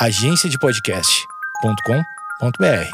agenciadepodcast.com.br.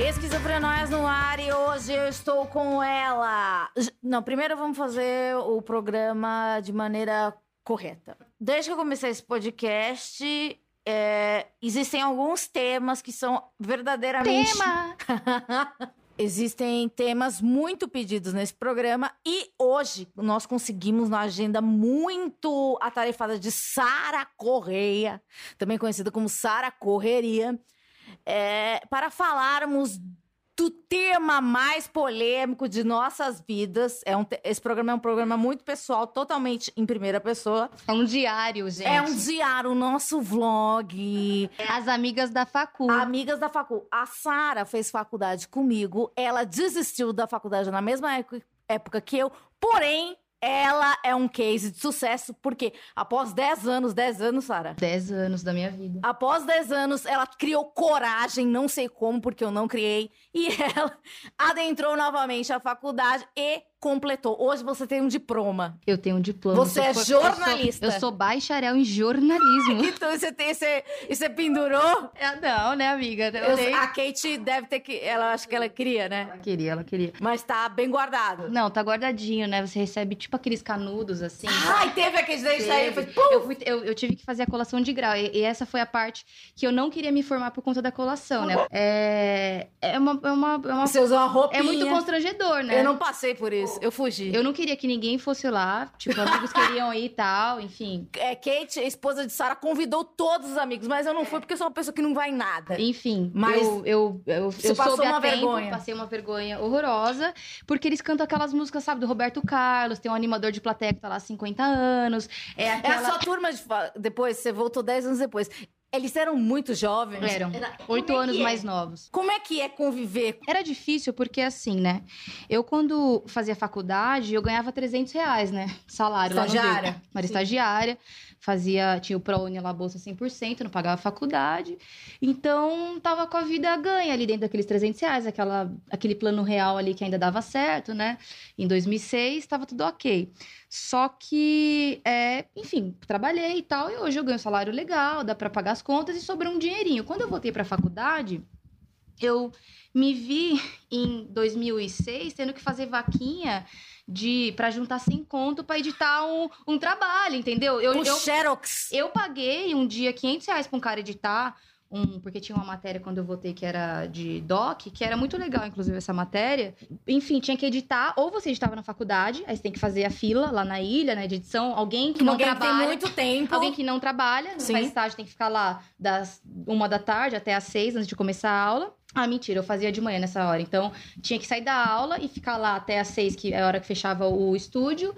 Esquizofrenóias no ar e hoje eu estou com ela. Não, primeiro vamos fazer o programa de maneira correta. Desde que eu comecei esse podcast, é, existem alguns temas que são verdadeiramente. Tema! Existem temas muito pedidos nesse programa e hoje nós conseguimos na agenda muito atarefada de Sara Correia, também conhecida como Sara Correria, é, para falarmos do tema mais polêmico de nossas vidas. É um te- esse programa é um programa muito pessoal, totalmente em primeira pessoa. É um diário, gente. É um diário, o nosso vlog. As amigas da Facu. Amigas da facu. A Sara fez faculdade comigo. Ela desistiu da faculdade na mesma época, época que eu. Porém, ela é um case de sucesso, porque após 10 anos, 10 anos, Sara. 10 anos da minha vida. Após 10 anos, ela criou coragem, não sei como, porque eu não criei, e ela adentrou novamente a faculdade e completou. Hoje você tem um diploma. Eu tenho um diploma. Você é for- eu sou- jornalista. Eu sou, bacharel em jornalismo. Então você tem, você, você pendurou? É, não, né, amiga? Eu, Eu- a Kate deve ter que. Ela acho que ela queria, né? Ela queria, ela queria. Mas tá bem guardado. Não, tá guardadinho, né? Você recebe tipo aqueles canudos assim. Ai, teve aquele daí aí, foi! Eu, fui- eu- eu tive que fazer a colação de grau. E, e essa foi a parte que eu não queria me formar por conta da colação, né? É, é, uma, é, uma, é, uma- Você usou uma roupinha. é muito constrangedor, né? Eu não passei por isso, eu fugi. Eu não queria que ninguém fosse lá. Tipo, amigos queriam ir e tal, enfim. É, Kate, a esposa de Sara, convidou todos os amigos, mas eu não fui porque eu sou uma pessoa que não vai em nada. Enfim, Mas eu, eu, eu, eu passou soube uma tempo, vergonha. passei uma vergonha horrorosa, porque eles cantam aquelas músicas, sabe, do Roberto Carlos, tem um animador de plateia que tá lá há 50 anos. É É aquela... a sua turma de. Depois, você voltou 10 anos depois. Eles eram muito jovens. Eram Era- oito é anos é? mais novos. Como é que é conviver? Era difícil porque, assim, né? Eu, quando fazia faculdade, eu ganhava 300 reais, né? Salário lá no Estagiária? Rio. Era estagiária. Fazia, tinha o ProUni lá, bolsa 100%, não pagava faculdade. Então, tava com a vida ganha ali dentro daqueles 300 reais. Aquela, aquele plano real ali que ainda dava certo, né? Em 2006, tava tudo ok. Só que, é, enfim, trabalhei e tal. E hoje eu ganho um salário legal, dá pra pagar as contas e sobrou um dinheirinho. Quando eu voltei pra faculdade, eu me vi em 2006 tendo que fazer vaquinha de para juntar sem conto para editar um, um trabalho, entendeu? Eu, Com eu, Xerox. eu paguei um dia 500 reais pra um cara editar, um, porque tinha uma matéria quando eu voltei que era de doc, que era muito legal, inclusive, essa matéria. Enfim, tinha que editar, ou você editava na faculdade, aí você tem que fazer a fila lá na ilha, né, de edição, alguém que não Alguém trabalha. tem muito tempo. Alguém que não trabalha, Sim. faz estágio, tem que ficar lá das uma da tarde até às seis antes de começar a aula. Ah, mentira, eu fazia de manhã nessa hora. Então, tinha que sair da aula e ficar lá até às seis, que é a hora que fechava o estúdio,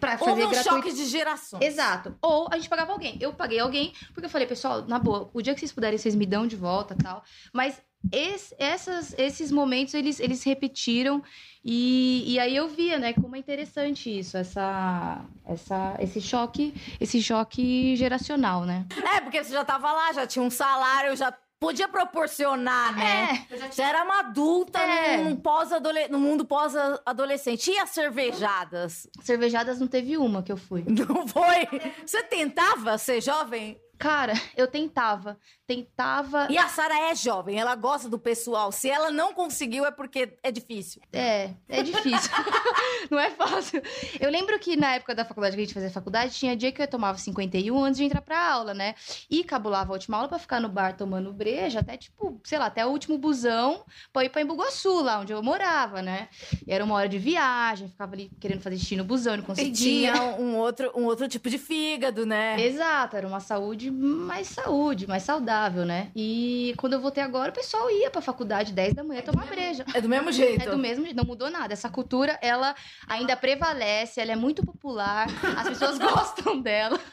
pra fazer Houve um gratuito. choque de gerações. Exato. Ou a gente pagava alguém. Eu paguei alguém, porque eu falei, pessoal, na boa, o dia que vocês puderem, vocês me dão de volta tal. Mas esse- essas, esses momentos, eles, eles repetiram. E, e aí eu via, né, como é interessante isso, essa, essa, esse choque, esse choque geracional, né? É, porque você já tava lá, já tinha um salário, já podia proporcionar, né? É. Você era uma adulta É. num pós-adole- no mundo pós-adolescente. E as cervejadas? Cervejadas não teve uma que eu fui. Não foi? Você tentava ser jovem? Cara, eu tentava, tentava. E a Sara é jovem, ela gosta do pessoal. Se ela não conseguiu, é porque é difícil. É, é difícil. não é fácil. Eu lembro que na época da faculdade, que a gente fazia faculdade, tinha dia que eu tomava 51 antes de entrar pra aula, né? E cabulava a última aula pra ficar no bar tomando breja, até tipo, sei lá, até o último busão pra ir pra Embu-Guaçu, lá onde eu morava, né? E era uma hora de viagem, ficava ali querendo fazer xixi no busão, não E conseguia. tinha um outro, um outro tipo de fígado, né? Exato, era uma saúde mais saúde, mais saudável, né? E quando eu voltei agora, o pessoal ia pra faculdade 10 da manhã tomar breja. É do mesmo jeito. É do mesmo jeito, não mudou nada. Essa cultura, ela ainda prevalece, ela é muito popular, as pessoas gostam dela.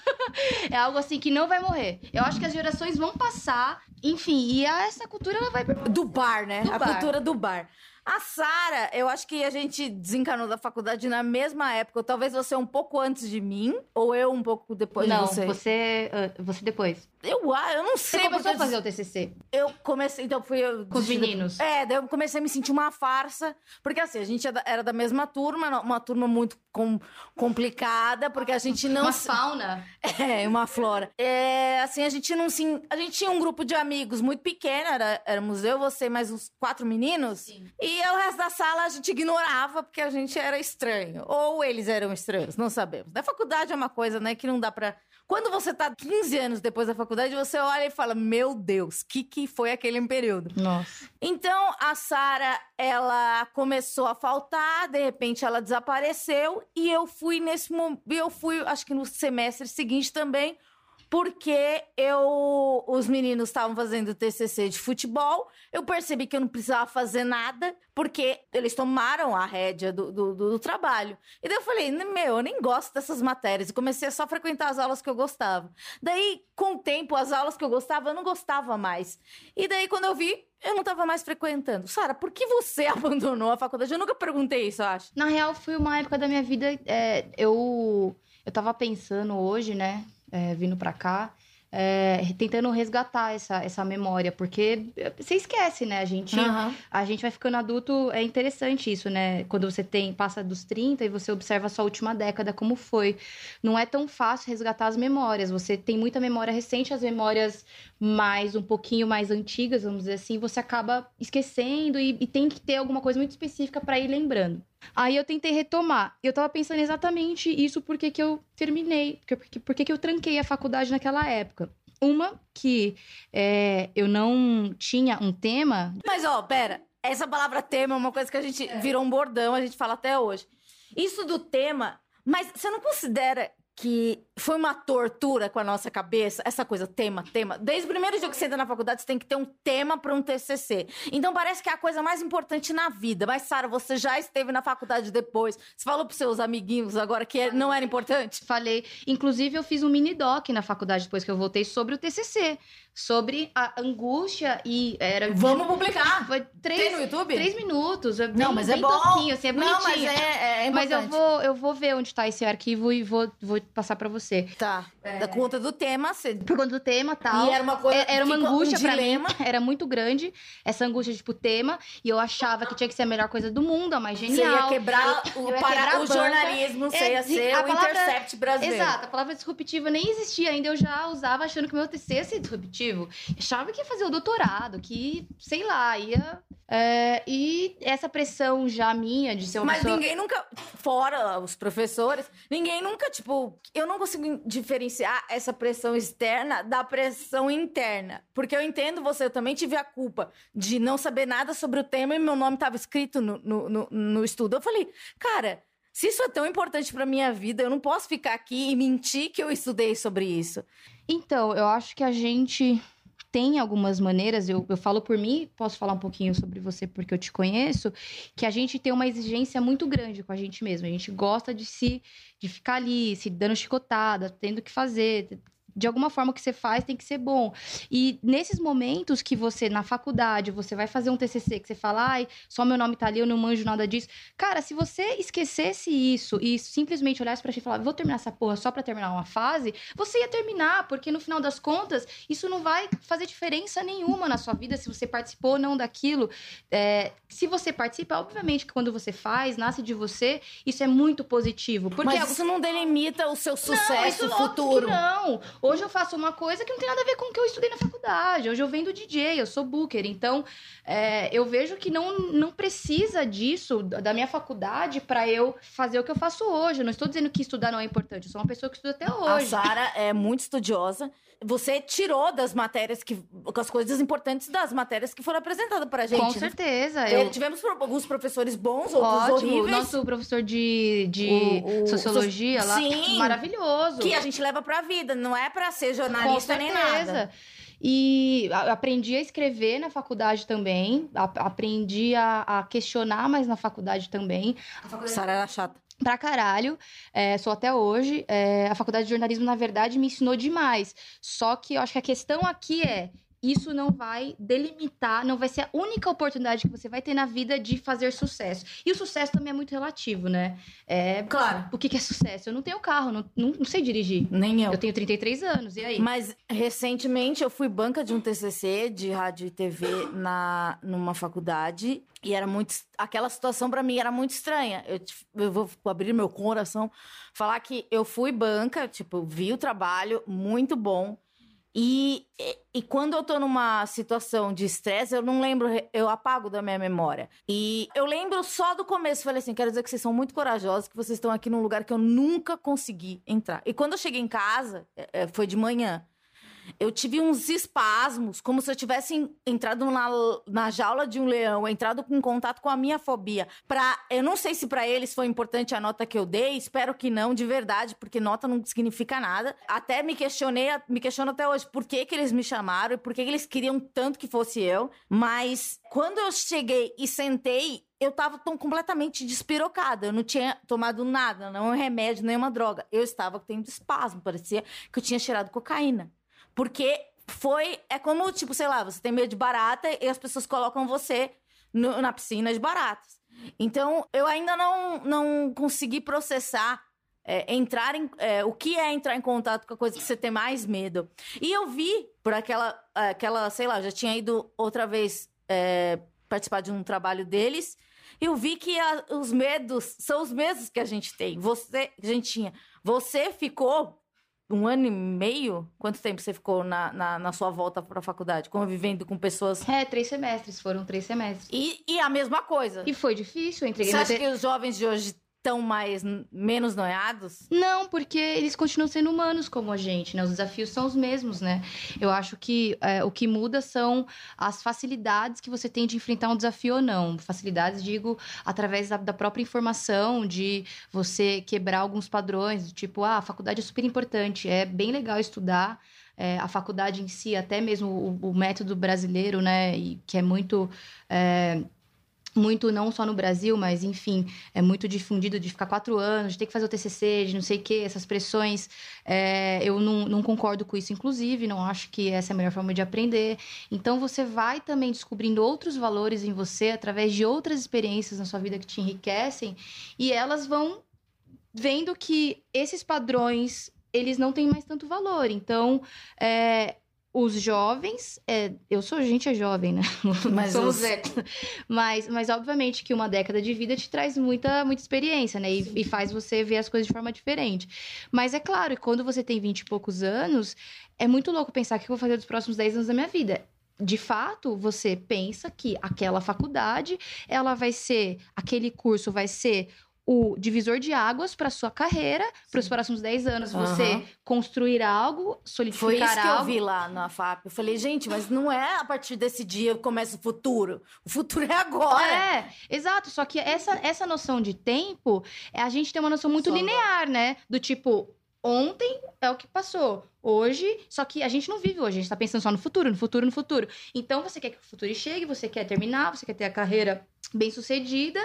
É algo assim que não vai morrer. Eu acho que as gerações vão passar, enfim, e essa cultura ela vai. Do bar, né? Do a bar. cultura do bar. A Sara, eu acho que a gente desencanou da faculdade na mesma época. Ou talvez você um pouco antes de mim, ou eu um pouco depois não, de você. você, ah, você depois. Eu, ah, eu não Você sei. começou a fazer o TCC Eu comecei, então fui eu. com os meninos. É, daí eu comecei a me sentir uma farsa. Porque assim, a gente era da- era da mesma turma, uma turma muito com- complicada, porque a gente não. Uma fauna. É, uma flora. É, assim, a gente não se. A gente tinha um grupo de amigos muito pequeno, era, éramos eu, você, mais uns quatro meninos. Sim. E o resto da sala a gente ignorava porque a gente era estranho. Ou eles eram estranhos, não sabemos. Da faculdade é uma coisa, né, que não dá pra. Quando você tá 15 anos depois da faculdade, você olha e fala: Meu Deus, o que, que foi aquele período? Nossa. Então a Sara, ela começou a faltar, de repente ela desapareceu e eu fui nesse momento, eu fui, acho que no semestre seguinte também, porque eu os meninos estavam fazendo TCC de futebol, eu percebi que eu não precisava fazer nada, porque eles tomaram a rédea do, do, do- trabalho. E daí eu falei, meu, eu nem gosto dessas matérias. E comecei a só frequentar as aulas que eu gostava. Daí, com o tempo, as aulas que eu gostava, eu não gostava mais. E daí, quando eu vi, eu não tava mais frequentando. Sara, por que você abandonou a faculdade? Eu nunca perguntei isso, eu acho. Na real, foi uma época da minha vida. é, eu, eu tava pensando hoje, né? É, vindo pra cá, é, tentando resgatar essa, essa memória, porque você esquece, né? A gente, a gente vai ficando adulto, é interessante isso, né? Quando você tem passa dos 30 e você observa a sua última década como foi. Não é tão fácil resgatar as memórias. Você tem muita memória recente, as memórias mais um pouquinho mais antigas, vamos dizer assim, você acaba esquecendo e, e tem que ter alguma coisa muito específica para ir lembrando. Aí eu tentei retomar. Eu tava pensando exatamente isso porque que eu terminei, porque, porque, que eu tranquei a faculdade naquela época. Uma, que é, eu não tinha um tema. Mas, ó, pera. Essa palavra tema é uma coisa que a gente virou um bordão, a gente fala até hoje. Isso do tema, mas você não considera que foi uma tortura com a nossa cabeça, essa coisa, tema, tema. Desde o primeiro dia que você entra na faculdade, você tem que ter um tema para um TCC. Então parece que é a coisa mais importante na vida. Mas, Sara, você já esteve na faculdade depois. Você falou pros seus amiguinhos agora que não era importante? Falei. Inclusive, eu fiz um mini doc na faculdade depois que eu voltei sobre o TCC. Sobre a angústia e era. Vamos publicar. Foi três, Tem no YouTube? três minutos. é Não, bem- mas é bem bom. tosquinho, assim, é bonitinho. Não, mas é, é Mas eu vou, eu vou ver onde tá esse arquivo e vou, vou passar pra você. Tá. Da conta do tema, você... Por conta do tema tal. E era uma coisa... É- Era uma fica um angústia pra mim, era muito grande, essa angústia, tipo, tema, e eu achava que tinha que ser a melhor coisa do mundo, a mais Você genial. ia quebrar o, eu ia para- quebrar o jornalismo, você É, ia ser o palavra- Intercept brasileiro. Exato, a palavra disruptiva nem existia ainda, eu já usava achando que o meu TC ia ser disruptivo. Achava que ia fazer o doutorado, que, sei lá, ia... é, e essa pressão já minha de ser uma Mas pessoa... ninguém nunca, fora os professores, ninguém nunca, tipo, eu não consigo diferenciar essa pressão externa da pressão interna. Porque eu entendo você, eu também tive a culpa de não saber nada sobre o tema e meu nome estava escrito no, no, no, no estudo. Eu falei, cara, se isso é tão importante pra minha vida, eu não posso ficar aqui e mentir que eu estudei sobre isso. Então, eu acho que a gente tem algumas maneiras, eu, eu falo por mim, posso falar um pouquinho sobre você porque eu te conheço, que a gente tem uma exigência muito grande com a gente mesmo. A gente gosta de se de ficar ali, se dando chicotada, tendo que fazer. De alguma forma o que você faz tem que ser bom. E nesses momentos que você, na faculdade, você vai fazer um TCC, que você fala, ai, só meu nome tá ali, eu não manjo nada disso. Cara, se você esquecesse isso e simplesmente olhasse pra ti e falar, vou terminar essa porra só pra terminar uma fase, você ia terminar, porque no final das contas, isso não vai fazer diferença nenhuma na sua vida se você participou ou não daquilo. É, se você participa, obviamente que quando você faz, nasce de você, isso é muito positivo. Porque Mas isso não delimita o seu não, sucesso isso óbvio futuro. não. Hoje eu faço uma coisa que não tem nada a ver com o que eu estudei na faculdade. Hoje eu vendo DJ, eu sou booker. Então, é, eu vejo que não, não precisa disso, da minha faculdade, pra eu fazer o que eu faço hoje. Eu não estou dizendo que estudar não é importante. Eu sou uma pessoa que estuda até A hoje. Sara é muito estudiosa. Você tirou das matérias que. as coisas importantes das matérias que foram apresentadas pra gente. Com né? certeza. É, Eu, Tivemos alguns professores bons, outros ótimo. horríveis. Nosso professor de, de O- o- sociologia lá, Sim. maravilhoso. Que a gente leva pra vida, não é pra ser jornalista Com nem certeza. nada. E a- aprendi a escrever na faculdade também. A- aprendi a, a questionar mais na faculdade também. Sara era chata. Pra caralho. É, sou até hoje. É, a faculdade de jornalismo, na verdade, me ensinou demais. Só que eu acho que a questão aqui é. Isso não vai delimitar, não vai ser a única oportunidade que você vai ter na vida de fazer sucesso. E o sucesso também é muito relativo, né? É, Claro. O que, é sucesso? Eu não tenho carro, não, não, não sei dirigir. Nem eu. Eu tenho 33 anos, e aí? Mas recentemente eu fui banca de um TCC de rádio e TV na numa faculdade e era muito aquela situação pra mim era muito estranha. Eu, eu vou abrir meu coração, falar que eu fui banca, tipo, vi o trabalho muito bom. E, e, quando eu tô numa situação de estresse, eu não lembro, eu apago da minha memória. E eu lembro só do começo. Falei assim: quero dizer que vocês são muito corajosos, que vocês estão aqui num lugar que eu nunca consegui entrar. E quando eu cheguei em casa, é, é, foi de manhã. Eu tive uns espasmos, como se eu tivesse entrado na, na jaula de um leão, entrado em contato com a minha fobia. Pra, eu não sei se pra eles foi importante a nota que eu dei, espero que não, de verdade, porque nota não significa nada. Até me questionei, me questiono até hoje por que, que eles me chamaram e por que, que eles queriam tanto que fosse eu. Mas quando eu cheguei e sentei, eu tava tão completamente despirocada. Eu não tinha tomado nada, não um remédio, nenhuma droga. Eu estava tendo espasmo, parecia que eu tinha cheirado cocaína. Porque foi. É como, tipo, sei lá, você tem medo de barata e as pessoas colocam você no- na piscina de baratas. Então, eu ainda não, não consegui processar. é, entrar em. é, o que é entrar em contato com a coisa que você tem mais medo. E eu vi, por aquela, aquela sei lá, já tinha ido outra vez é, participar de um trabalho deles. Eu vi que a- os medos são os mesmos que a gente tem. Você, a gente tinha. Você ficou um ano e meio? Quanto tempo você ficou na, na, na sua volta para a faculdade, convivendo com pessoas? É, três semestres, foram três semestres. E, e a mesma coisa. E foi difícil, eu entreguei Você acha te- que os jovens de hoje estão mais menos noiados? Não, porque eles continuam sendo humanos como a gente, né? Os desafios são os mesmos, né? Eu acho que é, o que muda são as facilidades que você tem de enfrentar um desafio ou não. Facilidades, digo, através da, da própria informação, de você quebrar alguns padrões, tipo, ah, a faculdade é super importante, é bem legal estudar. é, a faculdade em si, até mesmo o, o método brasileiro, né? E que é muito. é, muito não só no Brasil, mas enfim, é muito difundido de ficar quatro anos, de ter que fazer o TCC, de não sei o que, essas pressões. é, eu não, não concordo com isso, inclusive, não acho que essa é a melhor forma de aprender. Então, você vai também descobrindo outros valores em você através de outras experiências na sua vida que te enriquecem e elas vão vendo que esses padrões eles não têm mais tanto valor. Então, é, os jovens, é, eu sou gente é jovem, né? Mas Somos os-. Mas, mas obviamente que uma década de vida te traz muita, muita experiência, né? E, e faz você ver as coisas de forma diferente. Mas é claro, quando você tem 20 e poucos anos, é muito louco pensar o que eu vou fazer dos próximos 10 anos da minha vida. De fato, você pensa que aquela faculdade, ela vai ser, aquele curso vai ser o divisor de águas para sua carreira, para os próximos 10 anos, você Aham. construir algo, solidificar Foi isso que algo. eu vi lá na FAP. Eu falei, gente, mas não é a partir desse dia que começa o futuro. O futuro é agora. É, exato. Só que essa, essa noção de tempo, a gente tem uma noção muito Só linear, né? Do tipo, ontem é o que passou. Hoje, só que a gente não vive hoje, a gente tá pensando só no futuro, no futuro, no futuro. Então você quer que o futuro chegue, você quer terminar, você quer ter a carreira bem sucedida,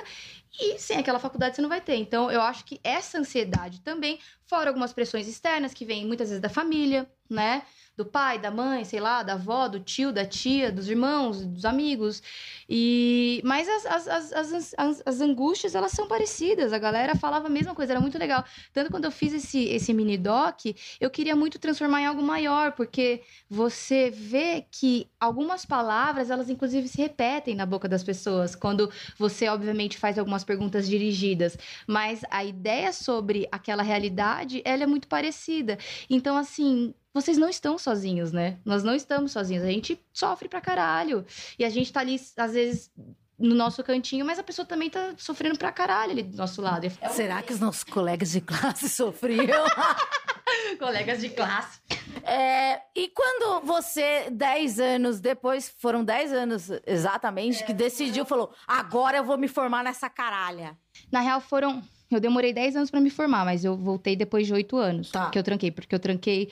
e sem aquela faculdade você não vai ter. Então eu acho que essa ansiedade também, fora algumas pressões externas que vêm muitas vezes da família, né? Do pai, da mãe, sei lá, da avó, do tio, da tia, dos irmãos, dos amigos. E mas as, as, as, as, as, as angústias, elas são parecidas. A galera falava a mesma coisa, era muito legal. Tanto quando eu fiz esse, esse mini doc, eu queria muito transformar em algo maior, porque você vê que algumas palavras, elas inclusive se repetem na boca das pessoas, quando você, obviamente, faz algumas perguntas dirigidas. Mas a ideia sobre aquela realidade, ela é muito parecida. Então, assim, vocês não estão sozinhos, né? Nós não estamos sozinhos. A gente sofre pra caralho. E a gente tá ali, às vezes, no nosso cantinho, mas a pessoa também tá sofrendo pra caralho ali do nosso lado. É um- Será que os nossos colegas de classe sofriam? colegas de classe. É, e quando você, 10 anos depois, foram 10 anos exatamente, que decidiu, falou: agora eu vou me formar nessa caralha. Na real, foram. Eu demorei 10 anos pra me formar, mas eu voltei depois de 8 anos Tá. que eu tranquei, porque eu tranquei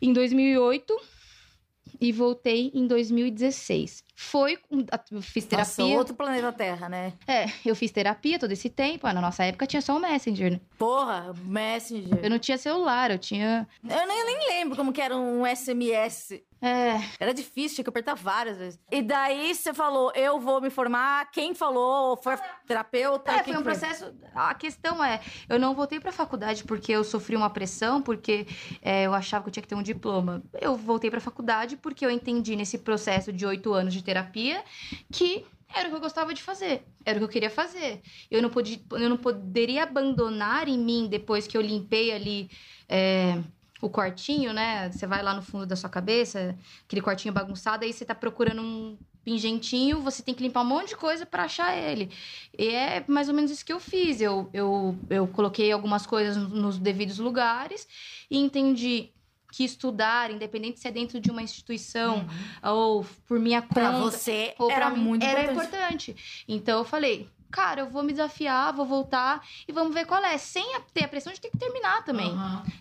em 2008 e voltei em 2016. foi. Eu fiz terapia. Nossa, outro planeta Terra, né? É, eu fiz terapia todo esse tempo. Ah, na nossa época tinha só o Messenger. né? Porra, Messenger. Eu não tinha celular, eu tinha. Eu nem, nem lembro como que era um SMS. É, Era difícil, tinha que apertar várias vezes. E daí você falou, eu vou me formar. Quem falou? Foi terapeuta? É, foi um que processo. A questão é, eu não voltei pra faculdade porque eu sofri uma pressão, porque é, eu achava que eu tinha que ter um diploma. Eu voltei pra faculdade porque eu entendi nesse processo de oito anos de terapia que era o que eu gostava de fazer, era o que eu queria fazer. Eu não, podia, eu não poderia abandonar em mim depois que eu limpei ali. é, o quartinho, né? Você vai lá no fundo da sua cabeça, aquele quartinho bagunçado, aí você tá procurando um pingentinho, você tem que limpar um monte de coisa pra achar ele. E é mais ou menos isso que eu fiz. Eu, eu, eu coloquei algumas coisas nos devidos lugares e entendi que estudar, independente se é dentro de uma instituição ou por minha conta, Pra você ou era pra mim, muito era importante. importante. Então eu falei, cara, eu vou me desafiar, vou voltar e vamos ver qual é. Sem a- ter a pressão de ter que terminar também.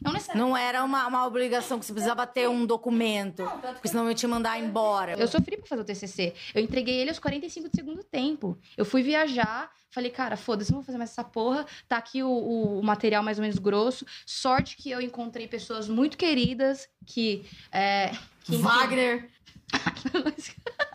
Não necessariamente. Não era uma, uma obrigação que você precisava ter um documento. Porque senão eu ia te mandar embora. Eu sofri pra fazer o TCC. Eu entreguei ele aos 45 do segundo tempo. Eu fui viajar, falei, cara, foda-se, não vou fazer mais essa porra. Tá aqui o, o- o material mais ou menos grosso. Sorte que eu encontrei pessoas muito queridas que. É, que enfim, Wagner.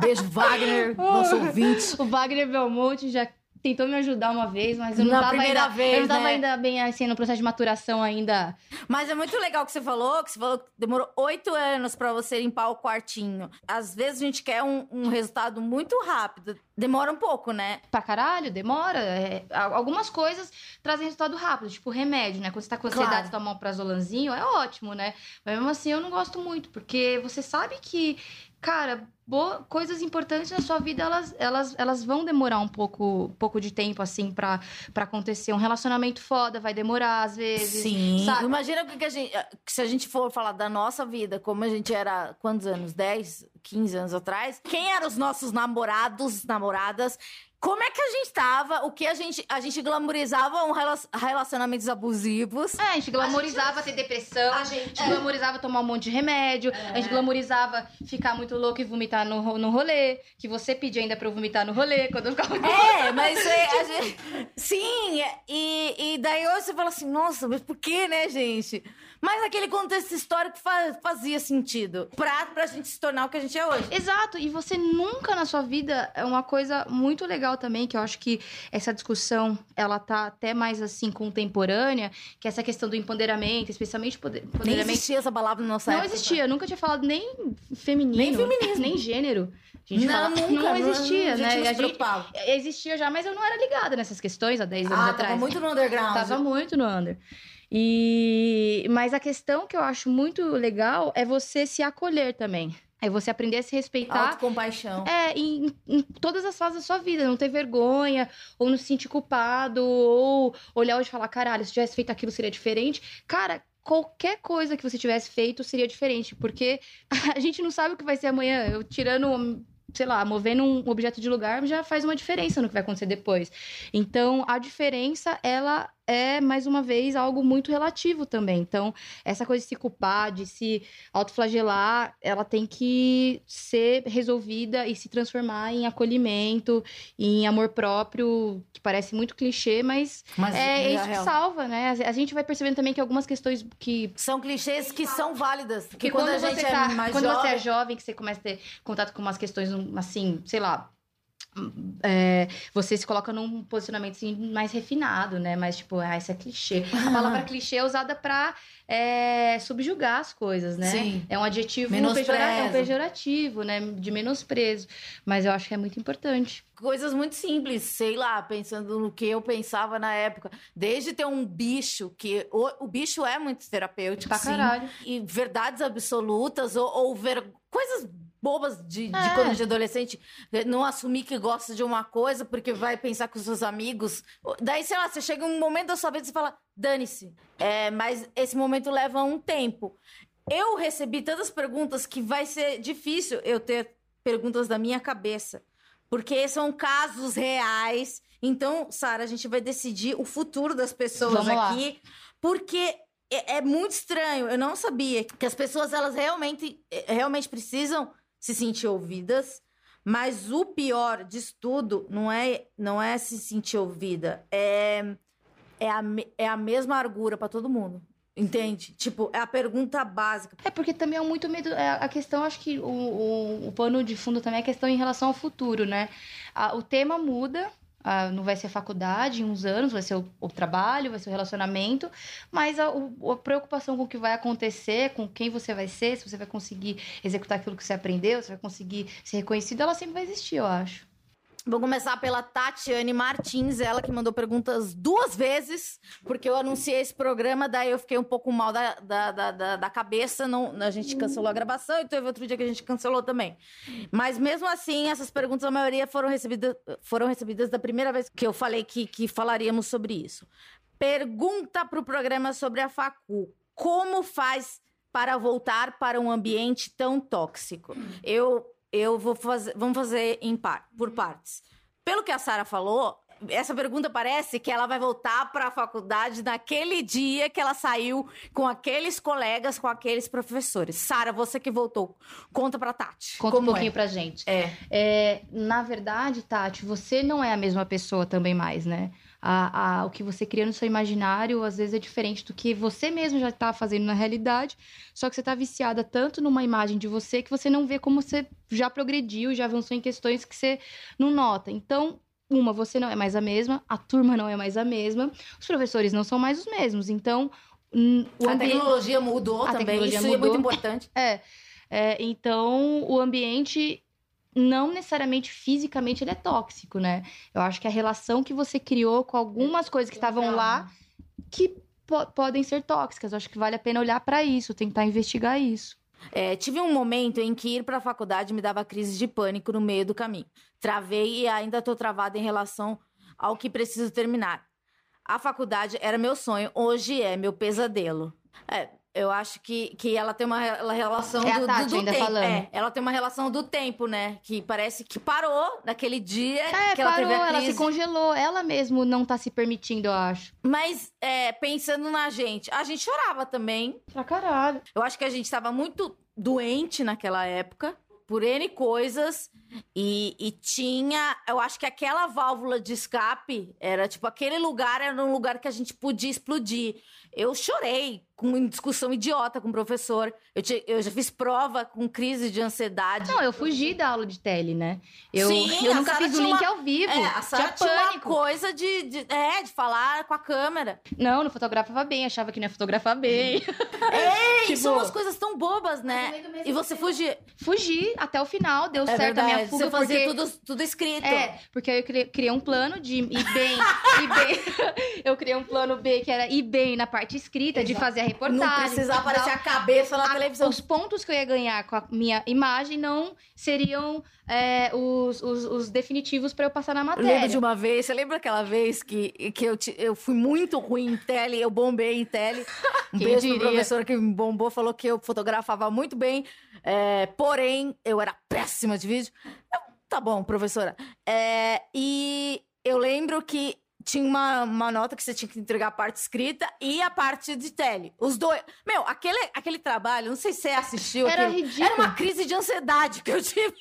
Beijo, Wagner, nosso ouvinte. o Wagner Belmonte já tentou me ajudar uma vez, mas eu não Na tava primeira ainda. vez, eu não tava né? ainda bem assim no processo de maturação ainda. Mas é muito legal que você falou, que você falou que demorou oito anos pra você limpar o quartinho. Às vezes a gente quer um, um resultado muito rápido. Demora um pouco, né? Pra caralho, demora. É, algumas coisas trazem resultado rápido, tipo remédio, né? Quando você tá com ansiedade, Claro. você toma um prazolanzinho, é ótimo, né? Mas mesmo assim, eu não gosto muito, porque você sabe que, cara, boa- coisas importantes na sua vida, elas, elas, elas vão demorar um pouco, pouco de tempo, assim, pra, pra acontecer. Um relacionamento foda vai demorar, às vezes. Sim. sabe? Imagina o que que a gente. que Se a gente for falar da nossa vida, como a gente era. Quantos anos? 10, 15 anos atrás? Quem eram os nossos namorados, namoradas? Como é que a gente tava? O que a gente. A gente glamorizava um rela- relacionamentos abusivos. É, a gente glamorizava ter depressão, a gente, glamorizava tomar um monte de remédio, a gente glamorizava ficar muito louco e vomitar no, ro- no rolê, que você pedia ainda pra eu vomitar no rolê, quando eu ficava É, mas é, gente- sim, e, e daí você fala assim, nossa, mas por que, né, gente? Mas aquele contexto histórico fa- fazia sentido pra, pra gente se tornar o que a gente é hoje. Exato, e você nunca na sua vida é uma coisa muito legal também, que eu acho que essa discussão, ela tá até mais assim contemporânea, que é essa questão do empoderamento, especialmente poder- empoderamento. existia essa palavra na nossa Não época. existia, nunca tinha falado nem feminino, Nem feminismo. nem gênero. A gente Não, fala- nunca. não existia, né? Não se a gente- preocupava. Existia já, mas eu não era ligada nessas questões há 10 anos Ah, atrás. tava muito no underground. Tava muito no under. E mas a questão que eu acho muito legal é você se acolher também. É você aprender a se respeitar. Autocompaixão. É, em, em todas as fases da sua vida, não ter vergonha, ou não se sentir culpado, ou olhar hoje e falar, caralho, se tivesse feito aquilo seria diferente. Cara, qualquer coisa que você tivesse feito seria diferente, porque a gente não sabe o que vai ser amanhã. Eu tirando, sei lá, movendo um objeto de lugar já faz uma diferença no que vai acontecer depois. Então, a diferença, ela é, mais uma vez, algo muito relativo também. Então, essa coisa de se culpar, de se autoflagelar, ela tem que ser resolvida e se transformar em acolhimento, em amor próprio, que parece muito clichê, mas Mas é, é isso que salva, né? A gente vai percebendo também que algumas questões que São clichês que são válidas. Porque que quando, quando, a gente você é tá, mais quando jovem... você é jovem, que você começa a ter contato com umas questões assim, sei lá. É, você se coloca num posicionamento assim, mais refinado, né? Mais tipo, ah, isso é clichê. A palavra clichê é usada pra é, subjugar as coisas, né? Sim. É um adjetivo Menosprezo. pejora- é um pejorativo, né? De menosprezo. Mas eu acho que é muito importante. Coisas muito simples, sei lá, pensando no que eu pensava na época. Desde ter um bicho, que o, o bicho é muito terapêutico, Pra sim. caralho. E verdades absolutas, ou, ou ver, coisas bobas de, de É. quando é adolescente. Não assumir que gosta de uma coisa porque vai pensar com seus amigos. Daí, sei lá, você chega um momento da sua vida e você fala, dane-se. É, mas esse momento leva um tempo. Eu recebi tantas perguntas que vai ser difícil eu ter perguntas da minha cabeça. Porque são casos reais. Então, Sara, a gente vai decidir o futuro das pessoas Vamos lá. aqui. Porque é, é muito estranho. Eu não sabia que as pessoas, elas realmente, eh, realmente precisam se sentir ouvidas, mas o pior disso tudo não é, não é se sentir ouvida, é, é, a, é a mesma argura pra todo mundo. Entende? Tipo, é a pergunta básica. É porque também é muito medo. é, A questão, acho que o, o, o pano de fundo também é a questão em relação ao futuro, né? A- o tema muda. Ah, não vai ser a faculdade em uns anos, vai ser o, o trabalho, vai ser o relacionamento, mas a, o- a preocupação com o que vai acontecer, com quem você vai ser, se você vai conseguir executar aquilo que você aprendeu, se vai conseguir ser reconhecido, ela sempre vai existir, eu acho. Vou começar pela Tatiane Martins, ela que mandou perguntas duas vezes, porque eu anunciei esse programa, daí eu fiquei um pouco mal da, da, da, da- cabeça, não, a gente cancelou a gravação e teve outro dia que a gente cancelou também. Mas mesmo assim, essas perguntas, a maioria foram recebidas, foram recebidas da primeira vez que eu falei que, que falaríamos sobre isso. Pergunta para o programa sobre a Facu. Como faz para voltar para um ambiente tão tóxico? Eu, eu vou fazer. Vamos fazer em par, por partes. Pelo que a Sara falou, essa pergunta parece que ela vai voltar para a faculdade naquele dia que ela saiu com aqueles colegas, com aqueles professores. Sara, você que voltou, conta pra Tati. Conta como um pouquinho é. pra gente. É. É, na verdade, Tati, você não é a mesma pessoa também mais, né? A, a- o que você cria no seu imaginário, às vezes, é diferente do que você mesmo já tá fazendo na realidade. Só que você tá viciada tanto numa imagem de você que você não vê como você já progrediu, já avançou em questões que você não nota. Então, uma, você não é mais a mesma, a turma não é mais a mesma, os professores não são mais os mesmos. Então, o A ambiente. tecnologia mudou A também, tecnologia isso é mudou. muito importante. É, é, então o ambiente não necessariamente fisicamente ele é tóxico, né? Eu acho que a relação que você criou com algumas coisas que estavam lá que po- podem ser tóxicas. Eu acho que vale a pena olhar pra isso, tentar investigar isso. É, tive um momento em que ir para a faculdade me dava crise de pânico no meio do caminho. Travei e ainda estou travada em relação ao que preciso terminar. A faculdade era meu sonho, hoje é meu pesadelo. É, eu acho que, que ela tem uma re- relação É do, do- Tati do ainda tempo. falando. É, ela tem uma relação do tempo, né? Que parece que parou naquele dia É, que ela parou, teve a ela crise. se congelou. Ela mesmo não tá se permitindo, eu acho. Mas é, pensando na gente, a gente chorava também. Pra caralho. Eu acho que a gente estava muito doente naquela época, por N coisas, e, e tinha. Eu acho que aquela válvula de escape era tipo, aquele lugar era um lugar que a gente podia explodir. Eu chorei com discussão idiota com o professor. Eu, eu já fiz prova com crise de ansiedade. Não, eu fugi da aula de tele, né? Eu, Sim, eu nunca fiz o link uma- ao vivo. É, a Sara tinha tinha uma coisa de, de- é, de falar com a câmera. Não, não fotografava bem, achava que não ia fotografar bem. É, Tipo- são umas coisas tão bobas, né? E você fugia. Fugi até o final, deu É certo a minha verdade, fuga. você fazia porque... tudo, tudo escrito. É, porque aí eu criei, criei um plano de ir bem, ir bem. eu criei um plano B que era ir bem na parte escrita, de fazer a reportagem. Não precisar tal. aparecer a cabeça na A- televisão. Os pontos que eu ia ganhar com a minha imagem não seriam é, os, os, os definitivos pra eu passar na Eu matéria. lembro de uma vez, você lembra aquela vez que, que eu, ti- eu fui muito ruim em tele, eu bombei em tele. Um Quem beijo diria? pro professor que me bombou, falou que eu fotografava muito bem, é, porém, eu era péssima de vídeo. Eu, tá bom, professora. É, e eu lembro que tinha uma, uma nota que você tinha que entregar a parte escrita e a parte de tele. Os dois. Meu, aquele, aquele trabalho, não sei se você assistiu. Era aquilo, ridículo. Era uma crise de ansiedade que eu tive.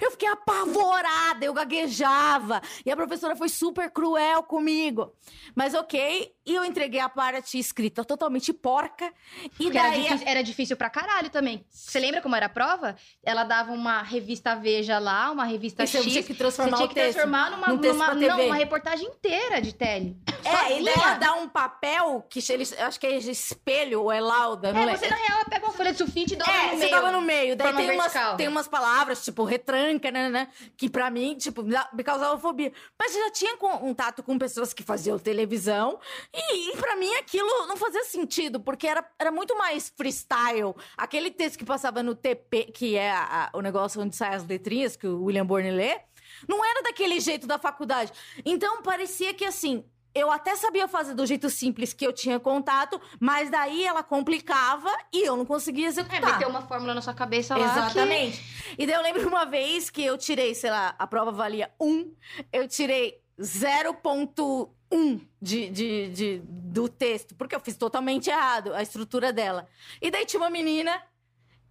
Eu fiquei apavorada, eu gaguejava. E a professora foi super cruel comigo. Mas ok, e eu entreguei a parte escrita totalmente porca. E Porque era daí. difícil, era difícil pra caralho também. Você lembra como era a prova? Ela dava uma revista Veja lá, uma revista E você X. tinha que transformar você tinha que transformar numa, num numa, não, uma reportagem inteira de tele. É, e Sozinha. daí ela dá um papel que eles, acho que é espelho ou é lauda, É, você na real pega uma folha de sulfite e dobra É, no você meio. tava no meio. Daí tem umas, tem umas palavras, tipo, retranca, né, né? Que pra mim, tipo, me causava fobia. Mas eu já tinha contato com pessoas que faziam televisão. E, e pra mim aquilo não fazia sentido, porque era, era muito mais freestyle. Aquele texto que passava no TP, que é a- a- o negócio onde saem as letrinhas, que o William Bourne lê, não era daquele jeito da faculdade. Então parecia que assim. Eu até sabia fazer do jeito simples que eu tinha contato, mas daí ela complicava e eu não conseguia É, executar. meter uma fórmula na sua cabeça lá Exatamente. E daí eu lembro uma vez que eu tirei, sei lá, a prova valia 1, eu tirei 0.1 de, de, de, do texto, porque eu fiz totalmente errado a estrutura dela. E daí tinha uma menina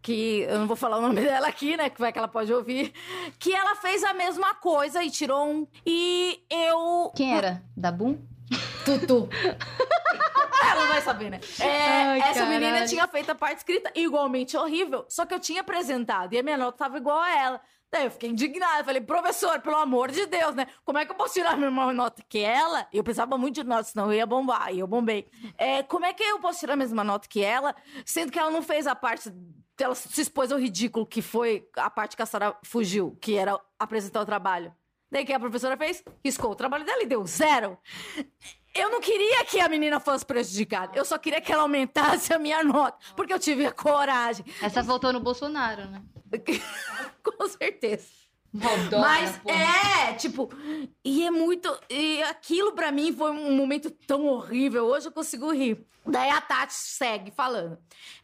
que eu não vou falar o nome dela aqui, né? Que vai que ela pode ouvir. Que ela fez a mesma coisa e tirou um. E eu. Quem era? Da Boom? Tutu. Ela vai saber, né? É, Ai, essa caralho. menina tinha feito a parte escrita igualmente horrível, só que eu tinha apresentado e a minha nota tava igual a ela. Daí eu fiquei indignada, falei, professor, pelo amor de Deus, né? Como é que eu posso tirar a mesma nota que ela? Eu precisava muito de nota, senão eu ia bombar, e eu bombei. É, como é que eu posso tirar a mesma nota que ela, sendo que ela não fez a parte. Ela se expôs ao ridículo que foi a parte que a Sara fugiu, que era apresentar o trabalho. Daí que a professora fez? Riscou o trabalho dela e deu zero. Eu não queria que a menina fosse prejudicada. Eu só queria que ela aumentasse a minha nota. Porque eu tive a coragem. Essa voltou no Bolsonaro, né? Com certeza. Maldosa, Mas porra. é, tipo, e é muito. E aquilo pra mim foi um momento tão horrível. Hoje eu consigo rir. Daí a Tati segue falando.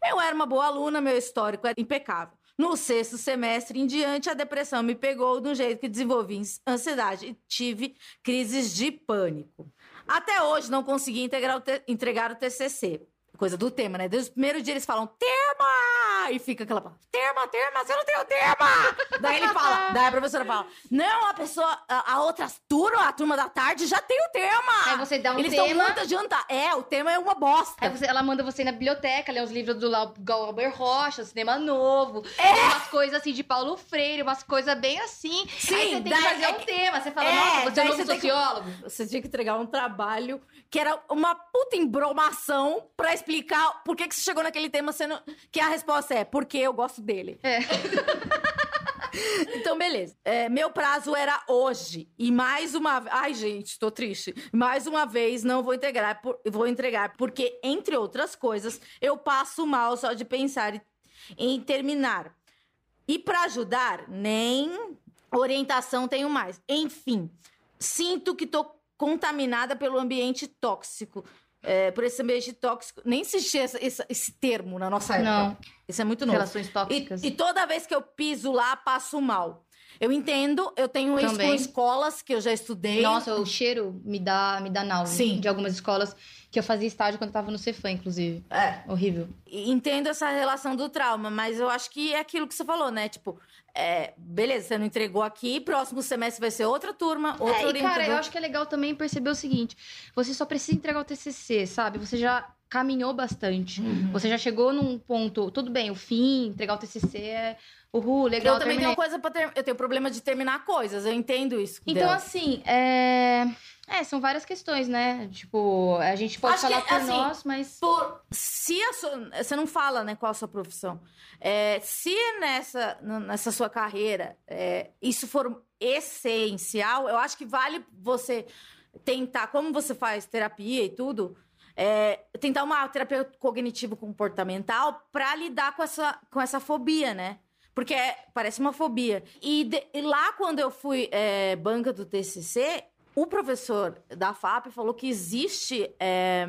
Eu era uma boa aluna, meu histórico era impecável. No sexto semestre em diante, a depressão me pegou de um jeito que desenvolvi ansiedade e tive crises de pânico. Até hoje não consegui integrar o entregar o TCC. Coisa do tema, né? Desde o primeiro dia eles falam tema! E fica aquela tema, tema, você não tem o tema! daí ele fala, daí a professora fala, não, a pessoa, a, a outra turma, a turma da tarde já tem o tema! Aí você dá um Eles estão tema. muito adiantados. É, o tema é uma bosta. Aí você- ela manda você ir na biblioteca, ler os livros do Galber Rocha, cinema novo, É. umas coisas assim de Paulo Freire, umas coisas bem assim. Sim, Aí você tem que daí- fazer é um que- tema. Você fala, É, nossa, você é um tem que- sociólogo. Você tinha que entregar um trabalho que era uma puta embromação pra explicar por que, que você chegou naquele tema, sendo que a resposta é porque eu gosto dele. É. Então, beleza. É, meu prazo era hoje. E mais uma vez. Ai, gente, tô triste. Mais uma vez, não vou entregar, por- vou entregar, porque, entre outras coisas, eu passo mal só de pensar em- terminar. E pra ajudar, nem orientação tenho mais. Enfim, sinto que tô contaminada pelo ambiente tóxico. É, por esse ambiente tóxico. Nem existia esse, esse termo na nossa época. Não, Isso é muito novo. relações tóxicas. E, e toda vez que eu piso lá, passo mal. Eu entendo, eu tenho isso com escolas que eu já estudei. Nossa, o cheiro me dá, me dá náusea. Sim. De algumas escolas que eu fazia estágio quando eu tava no Cefam, inclusive. É, Horrível. entendo essa relação do trauma, mas eu acho que é aquilo que você falou, né? Tipo, é, beleza, você não entregou aqui, próximo semestre vai ser outra turma, outra É, orientador. cara, eu acho que é legal também perceber o seguinte: você só precisa entregar o TCC, sabe? Você já caminhou bastante. Uhum. Você já chegou num ponto, tudo bem, o fim, entregar o TCC é uhul, legal, eu também terminei. tenho coisa pra ter... Eu tenho problema de terminar coisas, eu entendo isso. Então, dela. assim, é... é, são várias questões, né? Tipo, a gente pode Acho falar que, por assim, nós, mas. Por, se a sua, você não fala, né, qual a sua profissão. É, se nessa, nessa sua carreira é, isso for essencial, eu acho que vale você tentar, como você faz terapia e tudo, é, tentar uma terapia cognitivo-comportamental para lidar com essa, com essa fobia, né? Porque é- parece uma fobia. E, de- e lá, quando eu fui é, banca do TCC, o professor da FAP falou que existe é,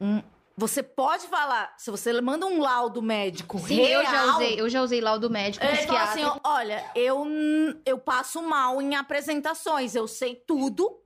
um- você pode falar, se você manda um laudo médico Sim, real, eu já usei, eu já usei laudo médico, psiquiatra. assim, ó, olha, eu, eu passo mal em apresentações, eu sei tudo.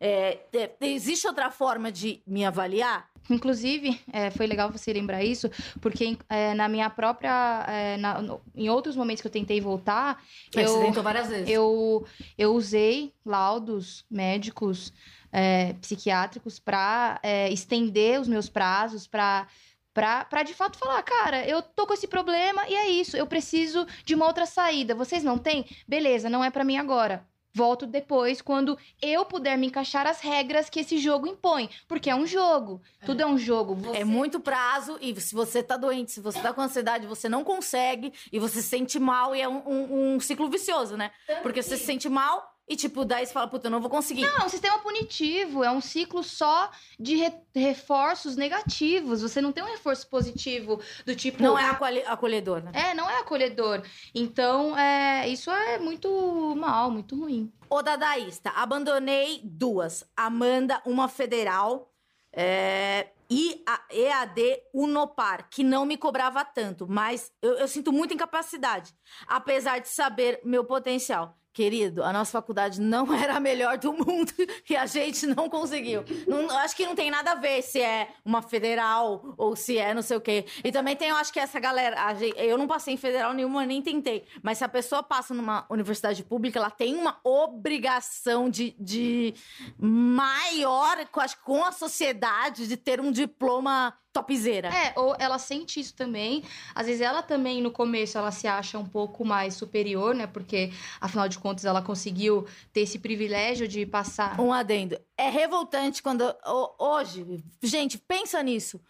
É, é, existe outra forma de me avaliar? Inclusive, é, foi legal você lembrar isso, porque é, na minha própria. é, na- no- em outros momentos que eu tentei voltar, É, Você eu, tentou várias vezes. eu, eu usei laudos médicos, é, psiquiátricos, para estender os meus prazos, para. Pra, pra de fato falar, cara, eu tô com esse problema e é isso, eu preciso de uma outra saída. Vocês não têm? Beleza, não é pra mim agora. Volto depois, quando eu puder me encaixar as regras que esse jogo impõe. Porque é um jogo. Tudo é um jogo. Você- É muito prazo, e se você tá doente, se você tá com ansiedade, você não consegue, e você se sente mal, e é um, um- um ciclo vicioso, né? Porque você se sente mal, e tipo, daí você fala, puta, eu não vou conseguir. Não, é um sistema punitivo, é um ciclo só de re- reforços negativos. Você não tem um reforço positivo do tipo. Não é acolhe- acolhedor, né? É, não é acolhedor. Então, é, isso é muito mal, muito ruim. O dadaísta, abandonei duas. Amanda, uma federal, é, e a EAD Unopar, que não me cobrava tanto, mas eu, eu sinto muita incapacidade, apesar de saber meu potencial. Querido, a nossa faculdade não era a melhor do mundo e a gente não conseguiu. Não, acho que não tem nada a ver se é uma federal ou se é não sei o quê. E também tem, eu acho que essa galera. Gente, eu não passei em federal nenhuma, nem tentei. Mas se a pessoa passa numa universidade pública, ela tem uma obrigação de, de maior, acho com a sociedade, de ter um diploma topzera. É, ou ela sente isso também. Às vezes ela também, no começo, ela se acha um pouco mais superior, né? Porque, afinal de contas, ela conseguiu ter esse privilégio de passar. Um adendo. É revoltante quando. Hoje, gente, pensa nisso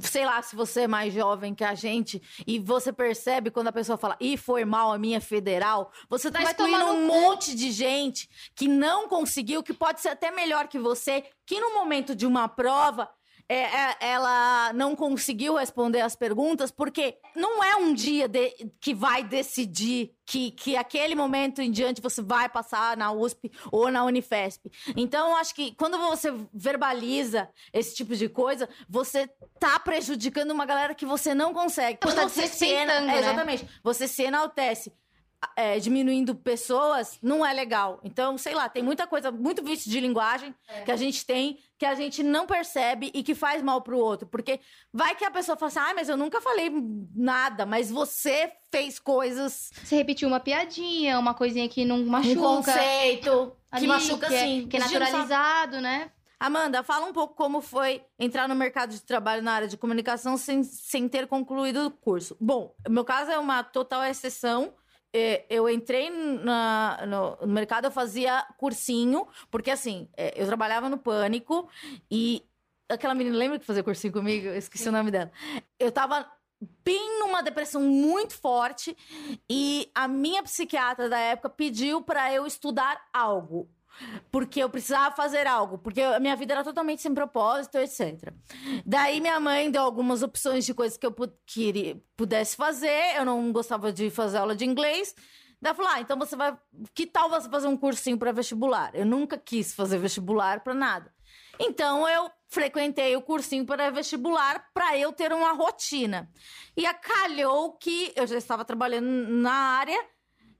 sei lá, se você é mais jovem que a gente e você percebe quando a pessoa fala, e foi mal a minha federal, você tá Vai excluindo um monte de gente que não conseguiu, que pode ser até melhor que você, que no momento de uma prova é, é, ela não conseguiu responder as perguntas, porque não é um dia de, que vai decidir que, que aquele momento em diante você vai passar na USP ou na Unifesp. Então, eu acho que quando você verbaliza esse tipo de coisa, você tá prejudicando uma galera que você não consegue. Você, tá você se, é, né? Exatamente. Você se enaltece é, diminuindo pessoas não é legal. Então, sei lá, tem muita coisa, muito vício de linguagem é. que a gente tem, que a gente não percebe e que faz mal pro outro. Porque vai que a pessoa fala assim, ah, mas eu nunca falei nada, mas você fez coisas. Você repetiu uma piadinha, uma coisinha que não machuca. Um conceito ali, que machuca que é, sim. Que é naturalizado, né? Amanda, fala um pouco como foi entrar no mercado de trabalho na área de comunicação sem, sem ter concluído o curso. Bom, meu caso é uma total exceção eu entrei na, no, no, mercado, eu fazia cursinho, porque assim, é, eu trabalhava no Pânico e aquela menina, lembra que fazia cursinho comigo? Eu esqueci Sim. o nome dela. Eu tava bem numa depressão muito forte e a minha psiquiatra da época pediu para eu estudar algo porque eu precisava fazer algo, porque a minha vida era totalmente sem propósito, etc. Daí minha mãe deu algumas opções de coisas que eu pudesse fazer, eu não gostava de fazer aula de inglês. Daí falou: ah, então você vai. Que tal você fazer um cursinho para vestibular? Eu nunca quis fazer vestibular para nada. Então eu frequentei o cursinho para vestibular para eu ter uma rotina. E acalhou que eu já estava trabalhando na área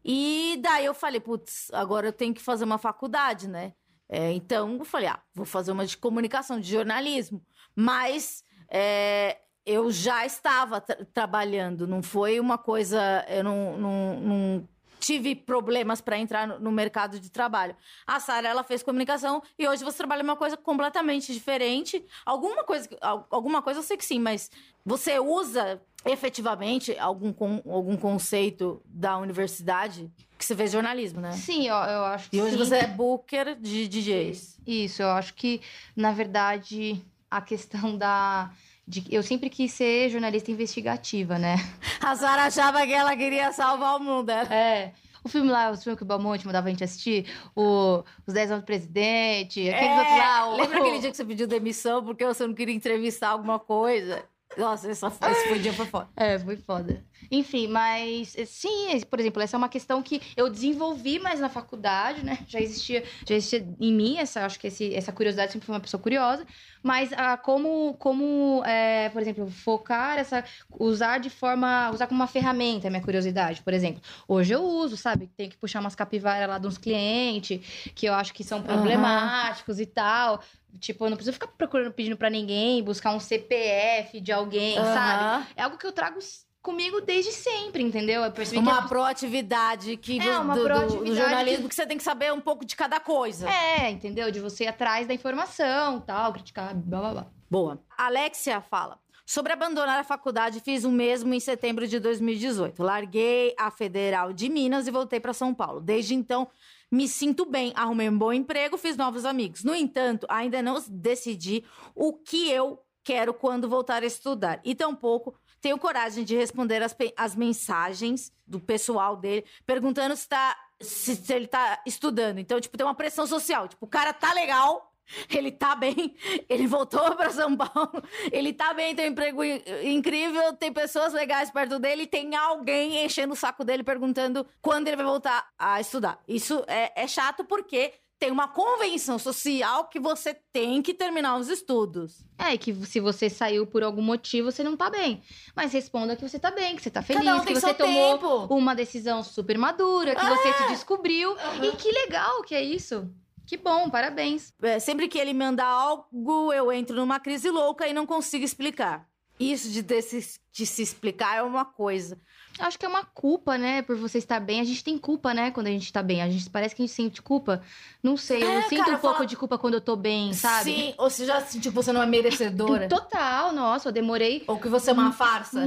e daí eu falei, putz, agora eu tenho que fazer uma faculdade, né? É, então eu falei, ah, vou fazer uma de comunicação, de jornalismo. Mas é, eu já estava tra trabalhando, não foi uma coisa. Eu não, não, não tive problemas para entrar no, no, mercado de trabalho. A Sara, ela fez comunicação e hoje você trabalha uma coisa completamente diferente. Alguma coisa, alguma coisa eu sei que sim, mas você usa efetivamente algum, algum conceito da universidade que você fez jornalismo, né? Sim, eu, eu acho que E hoje sim. você é booker de DJs. Isso, eu acho que, na verdade, a questão da... De, eu sempre quis ser jornalista investigativa, né? A Sara achava que ela queria salvar o mundo. Né? É. O filme lá, o filme que o Belmonte mandava a gente assistir, o, Os 10 anos do presidente, aqueles é, outros lá. O... Lembra aquele dia que você pediu demissão porque você não queria entrevistar alguma coisa? Nossa, essa, esse foi dia foi foda. É, foi foda. Enfim, mas sim, por exemplo, essa é uma questão que eu desenvolvi mais na faculdade, né? Já existia, já existia em mim essa, acho que esse, essa curiosidade sempre foi uma pessoa curiosa, mas ah, como, como é, por exemplo, focar essa, usar de forma, usar como uma ferramenta a minha curiosidade, por exemplo. Hoje eu uso, sabe? Tenho que puxar umas capivaras lá de uns clientes que eu acho que são problemáticos uhum. e tal. Tipo, eu não preciso ficar procurando, pedindo para ninguém, buscar um CPF de alguém, uhum. sabe? É algo que eu trago comigo desde sempre, entendeu? Uma que proatividade que é, uma do, proatividade do, jornalismo que você tem que saber um pouco de cada coisa. É, entendeu? De você ir atrás da informação, tal, criticar, blá blá blá. Boa. Alexia fala. Sobre abandonar a faculdade, fiz o mesmo em setembro de 2018. Larguei a Federal de Minas e voltei para São Paulo. Desde então, me sinto bem, arrumei um bom emprego, fiz novos amigos. No entanto, ainda não decidi o que eu quero quando voltar a estudar. E tampouco tenho coragem de responder as, as mensagens do pessoal dele, perguntando se, tá, se, se ele tá estudando. Então, tipo, tem uma pressão social. Tipo, o cara tá legal, ele tá bem, ele voltou para São Paulo, ele tá bem, tem um emprego incrível, tem pessoas legais perto dele, tem alguém enchendo o saco dele perguntando quando ele vai voltar a estudar. Isso é, é chato porque tem uma convenção social que você tem que terminar os estudos. É, e que se você saiu por algum motivo, você não tá bem. Mas responda que você tá bem, que você tá feliz, um que você tomou tempo. uma decisão super madura, que você se descobriu. E que legal que é isso. Que bom, parabéns. É, sempre que ele manda algo, eu entro numa crise louca e não consigo explicar. Isso de, de se explicar é uma coisa. Acho que é uma culpa, né, por você estar bem. A gente tem culpa, né, quando a gente tá bem. A gente parece que a gente sente culpa. Não sei, eu É, sinto cara, um pouco fala- de culpa quando eu tô bem, sabe? Sim, ou você já sentiu que você não é merecedora? Total, nossa, eu demorei ou que você é uma farsa?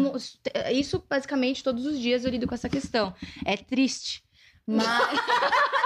Isso, basicamente, todos os dias eu lido com essa questão. É triste. Mas.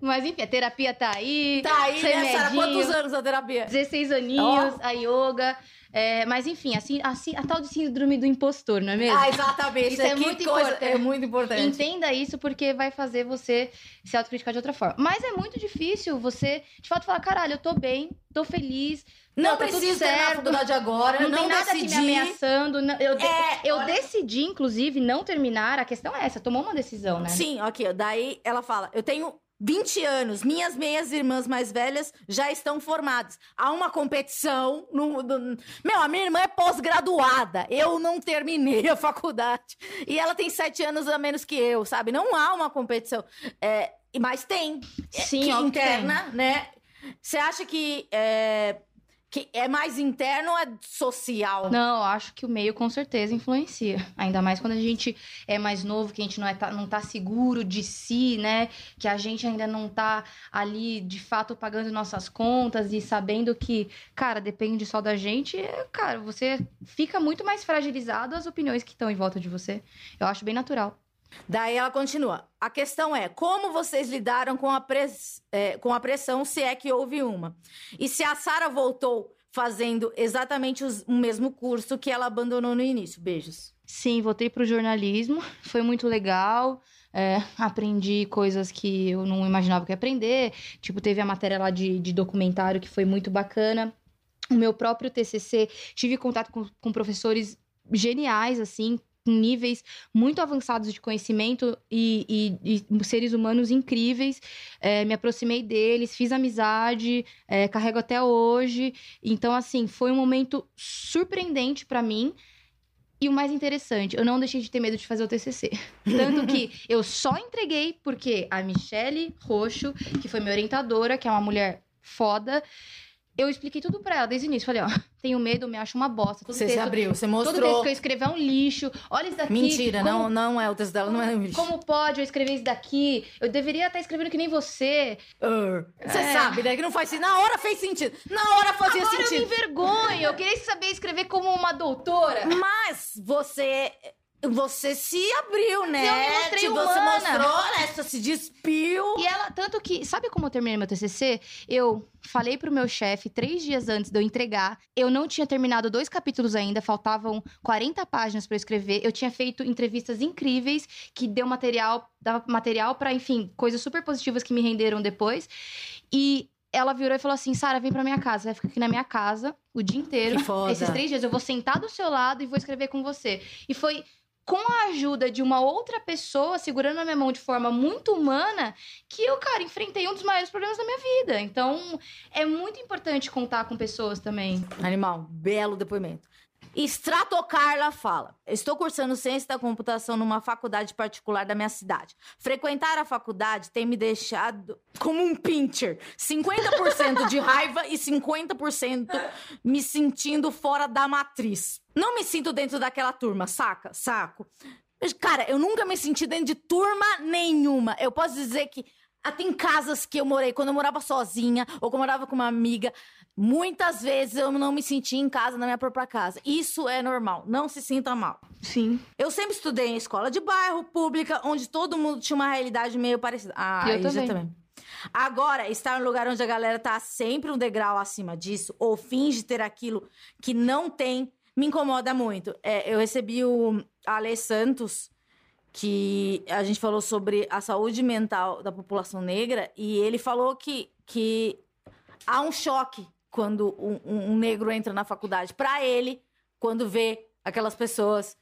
Mas enfim, a terapia tá aí. Tá aí, né, Sara? Quantos anos a terapia? 16 aninhos, a yoga. É, mas enfim, assim, assim, a tal de síndrome do impostor, não é mesmo? Ah, exatamente. Isso é Que muito coisa- importante. É muito importante. Entenda isso porque vai fazer você se autocriticar de outra forma. Mas é muito difícil você, de fato, falar: caralho, eu tô bem, tô feliz. Não tá tudo preciso terminar a faculdade agora. Não, Não, tem nada decidi. me ameaçando. não- eu de- É, eu olha- decidi, inclusive, não terminar. A questão é essa: tomou uma decisão, né? Sim, ok. Daí ela fala: Eu tenho 20 anos, minhas meias irmãs mais velhas já estão formadas. Há uma competição. No, no- Meu, a minha irmã é pós-graduada. Eu não terminei a faculdade. E ela tem 7 anos a menos que eu, sabe? Não há uma competição. É, mas tem. Sim, que interna, né? Você acha que é, que é mais interno ou é social? Não, acho que o meio com certeza influencia. Ainda mais quando a gente é mais novo, que a gente não, é, não tá seguro de si, né? Que a gente ainda não tá ali, de fato, pagando nossas contas e sabendo que, cara, depende só da gente. é, Cara, você fica muito mais fragilizado às opiniões que estão em volta de você. Eu acho bem natural. Daí ela continua. A questão é como vocês lidaram com a, pres- é, com a pressão, se é que houve uma. E se a Sara voltou fazendo exatamente os- o mesmo curso que ela abandonou no início. Beijos. Sim, voltei pro jornalismo, foi muito legal. é, aprendi coisas que eu não imaginava que ia aprender. Tipo, teve a matéria lá de, de documentário que foi muito bacana. O meu próprio TCC, tive contato com, com professores geniais, assim, com níveis muito avançados de conhecimento e, e- e seres humanos incríveis. É, me aproximei deles, fiz amizade, é, carrego até hoje. Então, assim, foi um momento surpreendente pra mim. E o mais interessante, eu não deixei de ter medo de fazer o TCC. Tanto que eu só entreguei porque a Michele Roxo, que foi minha orientadora, que é uma mulher foda, eu expliquei tudo pra ela desde o início. Falei, ó, tenho medo, me acho uma bosta. Todo Você se texto, abriu, você todo texto mostrou. que eu escrever é um lixo. Olha isso daqui. Mentira, como- não, não é o texto dela, não é o Como pode eu escrever isso daqui? Eu deveria estar escrevendo que nem você. Você É. sabe, né? Que não faz sentido. Na hora fez sentido. Na hora fazia Agora eu me sentido. envergonho. Eu queria saber escrever como uma doutora. Mas você. Você se abriu, né? Eu me mostrei Tipo, Você mostrou, né? Você se despiu. E ela, tanto que, sabe como eu terminei meu TCC? Eu falei pro meu chefe três dias antes de eu entregar. Eu não tinha terminado dois capítulos ainda, faltavam 40 páginas pra eu escrever. Eu tinha feito entrevistas incríveis que deu material, dava material pra, enfim, coisas super positivas que me renderam depois. E ela virou e falou assim: Sara, vem pra minha casa, vai ficar aqui na minha casa o dia inteiro. Que foda. Esses três dias eu vou sentar do seu lado e vou escrever com você. E foi com a ajuda de uma outra pessoa segurando a minha mão de forma muito humana que eu, cara, enfrentei um dos maiores problemas da minha vida. Então, é muito importante contar com pessoas também. Animal, belo depoimento. Stratocarla fala: Estou cursando ciência da computação numa faculdade particular da minha cidade. Frequentar a faculdade tem me deixado como um pincher. 50% de raiva e 50% me sentindo fora da matriz. Não me sinto dentro daquela turma, saca? Saco. Cara, eu nunca me senti dentro de turma nenhuma. Eu posso dizer que até em casas que eu morei, quando eu morava sozinha ou quando eu morava com uma amiga, muitas vezes eu não me sentia em casa na minha própria casa. Isso é normal, não se sinta mal. Sim. Eu sempre estudei em escola de bairro, pública, onde todo mundo tinha uma realidade meio parecida. Ah, Eu já também. Agora, estar em um lugar onde a galera tá sempre um degrau acima disso, ou finge ter aquilo que não tem, me incomoda muito. É, eu recebi o Ale Santos, que a gente falou sobre a saúde mental da população negra, e ele falou que, que há um choque quando um, um- negro entra na faculdade. Pra ele, quando vê aquelas pessoas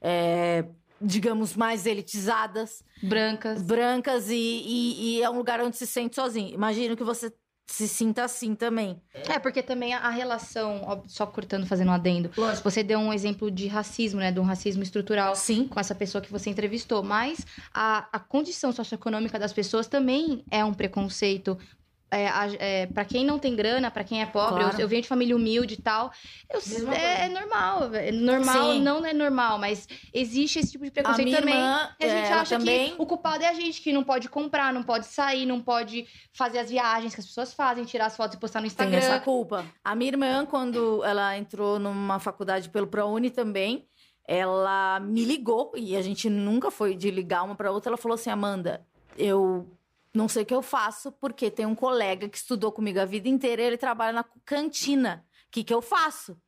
é, digamos, mais elitizadas, Brancas. brancas, e, e- e é um lugar onde se sente sozinho. Imagino que você se sinta assim também. É, porque também a relação, só cortando, fazendo um adendo. Lógico. Você deu um exemplo de racismo, né? De um racismo estrutural Sim. com essa pessoa que você entrevistou. Mas a, a condição socioeconômica das pessoas também é um preconceito. É, para quem não tem grana, pra quem é pobre, Claro. eu, eu venho de família humilde e tal. eu- é, é normal. É normal, Sim. não é normal, mas existe esse tipo de A preconceito minha também. irmã, E a gente ela acha também... que o culpado é a gente que não pode comprar, não pode sair, não pode fazer as viagens que as pessoas fazem, tirar as fotos e postar no Tem Instagram. essa culpa. A minha irmã, quando ela entrou numa faculdade pelo ProUni também, ela me ligou, e a gente nunca foi de ligar uma para outra. Ela falou assim: Amanda, eu não sei o que eu faço, porque tem um colega que estudou comigo a vida inteira e ele trabalha na cantina. O que, que eu faço?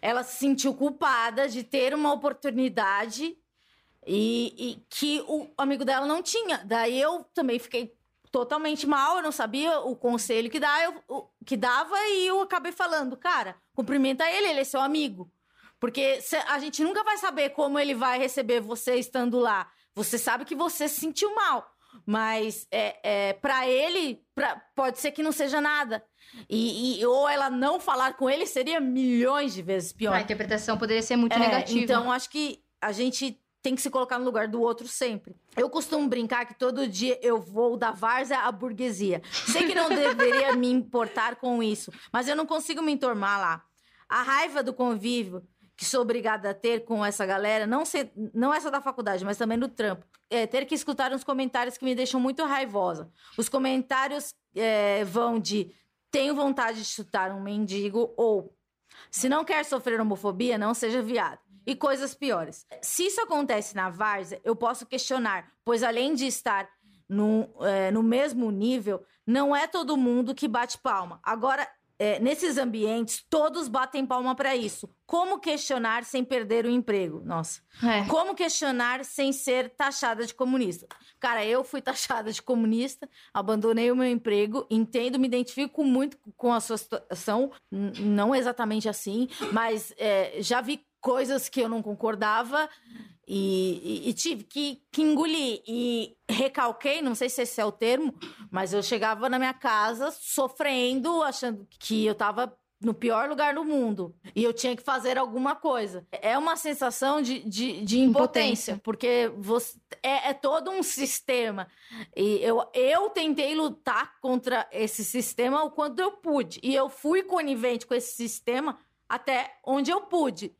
Ela se sentiu culpada de ter uma oportunidade e, e que o amigo dela não tinha. Daí eu também fiquei totalmente mal, eu não sabia o conselho que, dá, eu, o- que dava e eu acabei falando, cara, cumprimenta ele, ele é seu amigo. Porque a gente nunca vai saber como ele vai receber você estando lá. Você sabe que você se sentiu mal. Mas é, é, para ele, pra- pode ser que não seja nada. E, e- ou ela não falar com ele seria milhões de vezes pior. A interpretação poderia ser muito É, negativa. Então, acho que a gente tem que se colocar no lugar do outro sempre. Eu costumo brincar que todo dia eu vou da várzea à burguesia. Sei que não deveria me importar com isso, mas eu não consigo me entormar lá. A raiva do convívio que sou obrigada a ter com essa galera, não, ser, não essa da faculdade, mas também do trampo, é ter que escutar uns comentários que me deixam muito raivosa. Os comentários é, vão de tenho vontade de chutar um mendigo ou se não quer sofrer homofobia, não seja viado. E coisas piores. Se isso acontece na várzea, eu posso questionar, pois além de estar no, é, no mesmo nível, não é todo mundo que bate palma. Agora, é, nesses ambientes, todos batem palma para isso. Como questionar sem perder o emprego? Nossa. É. Como questionar sem ser taxada de comunista? Cara, eu fui taxada de comunista, abandonei o meu emprego, entendo, me identifico muito com a sua situação, não exatamente assim, mas é, já vi coisas que eu não concordava e, e- e tive que, que engolir. E recalquei, não sei se esse é o termo, mas eu chegava na minha casa sofrendo, achando que eu tava no pior lugar do mundo. E eu tinha que fazer alguma coisa. É uma sensação de, de, de impotência, Impotência. porque você, é, é todo um sistema. E eu, eu tentei lutar contra esse sistema o quanto eu pude. E eu fui conivente com esse sistema até onde eu pude.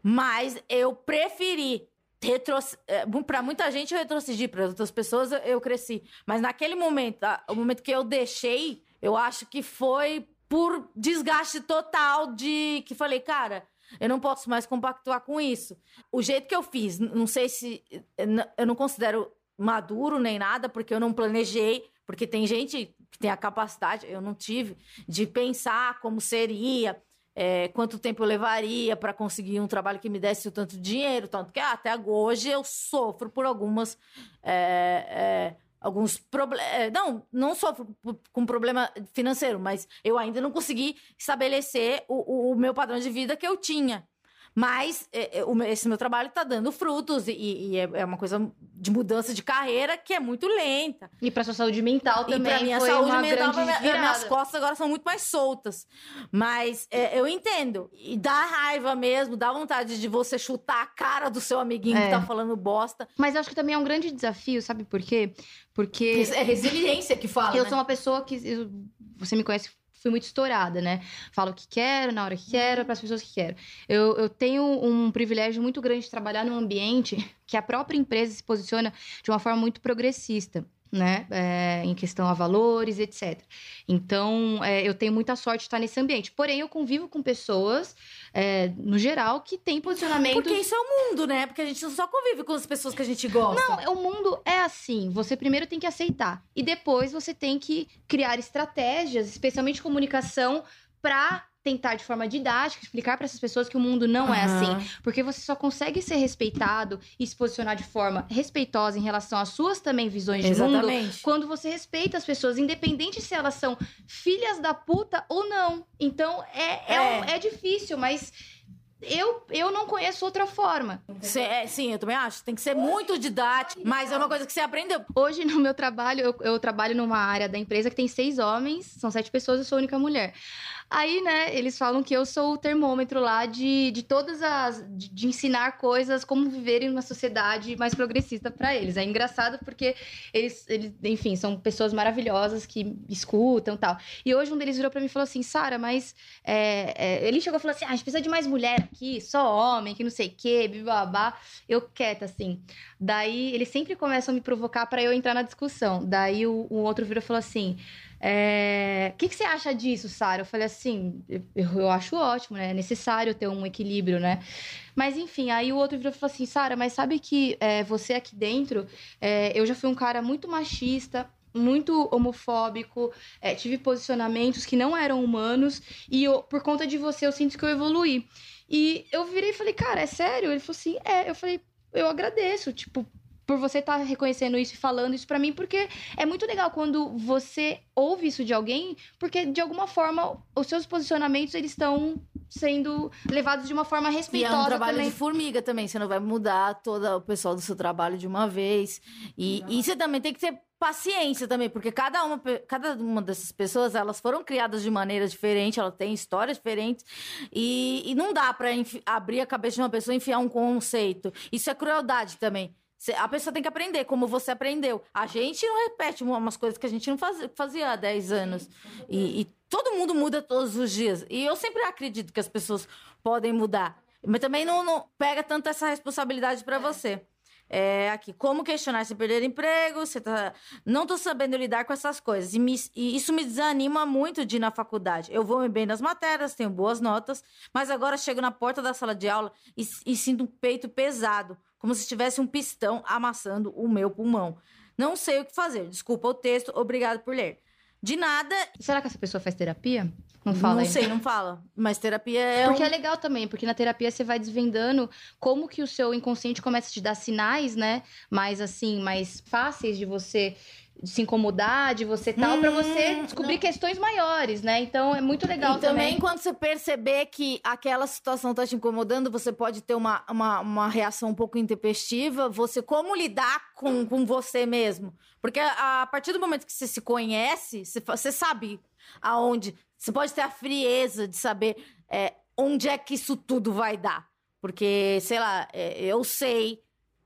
Mas eu preferi. Para muita gente eu retrocedi, para outras pessoas eu, cresci. Mas naquele momento, o momento que eu deixei, eu acho que foi por desgaste total de que falei, cara, eu não posso mais compactuar com isso. O jeito que eu fiz, não sei se n- eu não considero maduro nem nada, porque eu não planejei, porque tem gente que tem a capacidade, eu não tive, de pensar como seria, é, quanto tempo eu levaria para conseguir um trabalho que me desse o tanto dinheiro, tanto que ah, até hoje eu sofro por algumas é, é, alguns problemas. Não, não sofro com problema financeiro, mas eu ainda não consegui estabelecer o, o- o meu padrão de vida que eu tinha. Mas é, é, esse meu trabalho está dando frutos e, e é, é uma coisa de mudança de carreira que é muito lenta. E pra sua saúde mental E também pra minha foi saúde mental, grande minha- minhas costas agora são muito mais soltas. Mas é, eu entendo. E dá raiva mesmo, dá vontade de você chutar a cara do seu amiguinho que tá falando bosta. Mas eu acho que também é um grande desafio, sabe por quê? Porque É resiliência que fala. eu né? sou uma pessoa que. eu- você me conhece, fui muito estourada, né? Falo o que quero, na hora que quero, para as pessoas que quero. Eu, eu tenho um privilégio muito grande de trabalhar num ambiente que a própria empresa se posiciona de uma forma muito progressista. Né? É, em questão a valores, etc. Então, é, eu tenho muita sorte de estar nesse ambiente. Porém, eu convivo com pessoas, é, no geral, que têm posicionamentos Porque isso é o mundo, né? Porque a gente só convive com as pessoas que a gente gosta. Não, o mundo é assim. Você primeiro tem que aceitar. E depois você tem que criar estratégias, especialmente comunicação, pra tentar de forma didática explicar para essas pessoas que o mundo não é Aham. assim. Porque você só consegue ser respeitado e se posicionar de forma respeitosa em relação às suas também visões de mundo Exatamente. quando você respeita as pessoas, independente se elas são filhas da puta ou não. Então é, é, É. é difícil, mas eu, eu não conheço outra forma. Cê- é, sim, eu também acho. Tem que ser muito didático, mas é uma coisa que você aprendeu. Hoje, no meu trabalho, eu, eu trabalho numa área da empresa que tem seis homens, são sete pessoas, eu sou a única mulher. Aí, né, eles falam que eu sou o termômetro lá de, de todas as. De, de ensinar coisas, como viver em uma sociedade mais progressista pra eles. É engraçado porque eles, eles, enfim, são pessoas maravilhosas que escutam tal. E hoje um deles virou pra mim e falou assim: Sara, mas. é, é", ele chegou e falou assim: ah, a gente precisa de mais mulher aqui, só homem, que não sei o quê, babá. Eu quieta, assim. Daí eles sempre começam a me provocar pra eu entrar na discussão. Daí o, o outro virou e falou assim: é, O que, que você acha disso, Sara? Eu falei assim: eu, eu acho ótimo, né? É necessário ter um equilíbrio, né? Mas enfim, aí o outro virou e falou assim: Sara, mas sabe que é, você aqui dentro, é, eu já fui um cara muito machista. Muito homofóbico, é, tive posicionamentos que não eram humanos, e eu- por conta de você eu sinto que eu evoluí. E eu virei e falei, cara, é sério? Ele falou assim, é. Eu falei, eu agradeço, tipo, por você estar reconhecendo isso e falando isso pra mim, porque é muito legal quando você ouve isso de alguém, porque de alguma forma os seus posicionamentos eles estão sendo levados de uma forma E é respeitosa um trabalho também. de formiga também. Você não vai mudar todo o pessoal do seu trabalho de uma vez. E, e você também tem que ter paciência também, porque cada uma, cada uma dessas pessoas, elas foram criadas de maneira diferente, elas têm histórias diferentes. E, e não dá pra enfi- abrir a cabeça de uma pessoa e enfiar um conceito. Isso é crueldade também. A pessoa tem que aprender, como você aprendeu. A gente não repete umas coisas que a gente não fazia, há 10 anos. E, e todo mundo muda todos os dias. E eu sempre acredito que as pessoas podem mudar. Mas também não, não pega tanto essa responsabilidade pra você. É, aqui, como questionar se perder emprego, você tá... Não tô sabendo lidar com essas coisas. E, me- e isso me desanima muito de ir na faculdade. Eu vou bem nas matérias, tenho boas notas, mas agora chego na porta da sala de aula e, e sinto um peito pesado, como se tivesse um pistão amassando o meu pulmão. Não sei o que fazer. Desculpa o texto, obrigado por ler. De nada, Será que essa pessoa faz terapia? Não fala não ainda. sei, não fala. Mas terapia é Porque um... é legal também, porque na terapia você vai desvendando como que o seu inconsciente começa a te dar sinais, né? Mais assim, mais fáceis de você se incomodar, de você tal, pra você Hum, descobrir não. questões maiores, né? Então é muito legal e também, também. quando você perceber que aquela situação tá te incomodando, você pode ter uma, uma, uma reação um pouco intempestiva. Você, como lidar com, com você mesmo? Porque a, a partir do momento que você se conhece, você, você sabe aonde. Você pode ter a frieza de saber é, onde é que isso tudo vai dar. Porque, sei lá, é, eu sei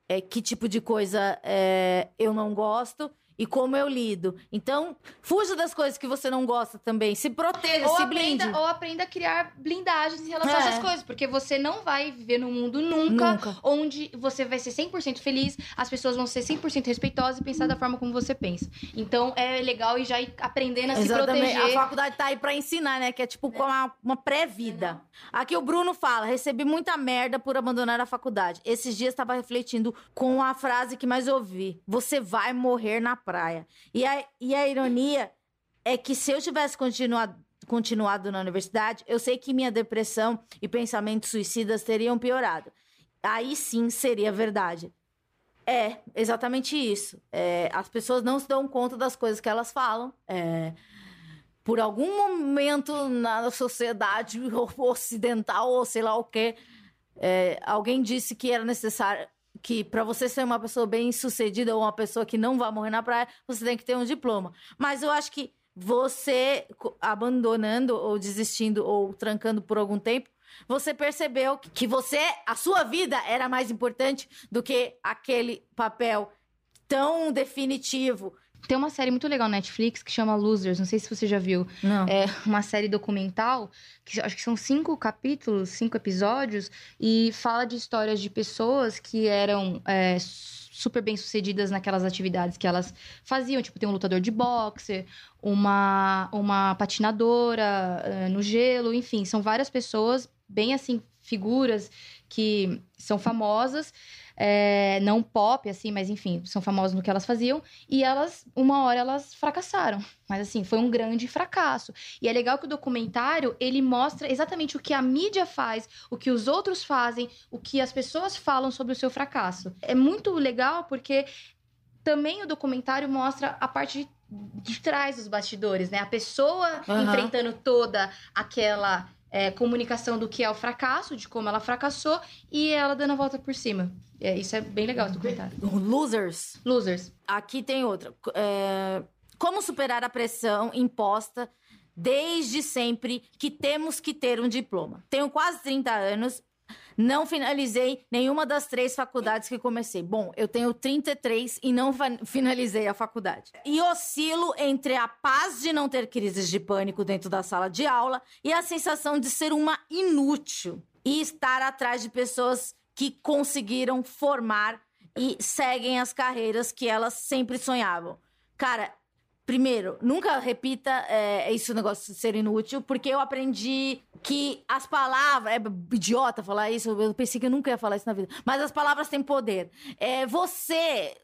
é, que tipo de coisa é, eu não gosto e como eu lido. Então, fuja das coisas que você não gosta também. Se proteja, Ou se aprenda, blinde. ou aprenda a criar blindagens em relação a É. essas coisas, porque você não vai viver num mundo nunca, Nunca. onde você vai ser 100% feliz, as pessoas vão ser 100% respeitosas e pensar da forma como você pensa. Então é legal e já ir aprendendo a se Exatamente. proteger. A faculdade tá aí pra ensinar, né? Que é tipo com uma, uma pré-vida. Aqui o Bruno fala: recebi muita merda por abandonar a faculdade. Esses dias estava refletindo com a frase que mais ouvi: Você vai morrer na praia. E a, e a ironia é que se eu tivesse continuado, continuado na universidade, eu sei que minha depressão e pensamentos suicidas teriam piorado. Aí sim seria verdade. É, exatamente isso. É, as pessoas não se dão conta das coisas que elas falam. É, por algum momento na sociedade ocidental ou sei lá o que, alguém disse que era necessário que para você ser uma pessoa bem sucedida ou uma pessoa que não vai morrer na praia, você tem que ter um diploma. Mas eu acho que você abandonando ou desistindo ou trancando por algum tempo, você percebeu que você, a sua vida era mais importante do que aquele papel tão definitivo. Tem uma série muito legal na Netflix que chama Losers, não sei se você já viu. Não. É uma série documental, que acho que são cinco capítulos, cinco episódios, e fala de histórias de pessoas que eram é, super bem sucedidas naquelas atividades que elas faziam. Tipo, tem um lutador de boxe, uma, uma patinadora é, no gelo, enfim, são várias pessoas, bem assim, figuras que são famosas. é, não pop, assim, mas enfim, são famosas no que elas faziam. E elas, uma hora, elas fracassaram. Mas assim, foi um grande fracasso. E é legal que o documentário, ele mostra exatamente o que a mídia faz, o que os outros fazem, o que as pessoas falam sobre o seu fracasso. É muito legal porque também o documentário mostra a parte de, de trás dos bastidores, né? A pessoa Aham. enfrentando toda aquela é, comunicação do que é o fracasso, de como ela fracassou, e ela dando a volta por cima. É, isso é bem legal esse documentário. Losers. Losers. Aqui tem outra. É, Como superar a pressão imposta desde sempre que temos que ter um diploma. Tenho quase 30 anos. Não finalizei nenhuma das três faculdades que comecei. Bom, eu tenho 33 e não finalizei a faculdade. E oscilo entre a paz de não ter crises de pânico dentro da sala de aula e a sensação de ser uma inútil e estar atrás de pessoas que conseguiram formar e seguem as carreiras que elas sempre sonhavam. Cara, primeiro, nunca repita é, esse negócio de ser inútil, porque eu aprendi que as palavras. É idiota falar isso, eu pensei que eu nunca ia falar isso na vida. Mas as palavras têm poder. É, você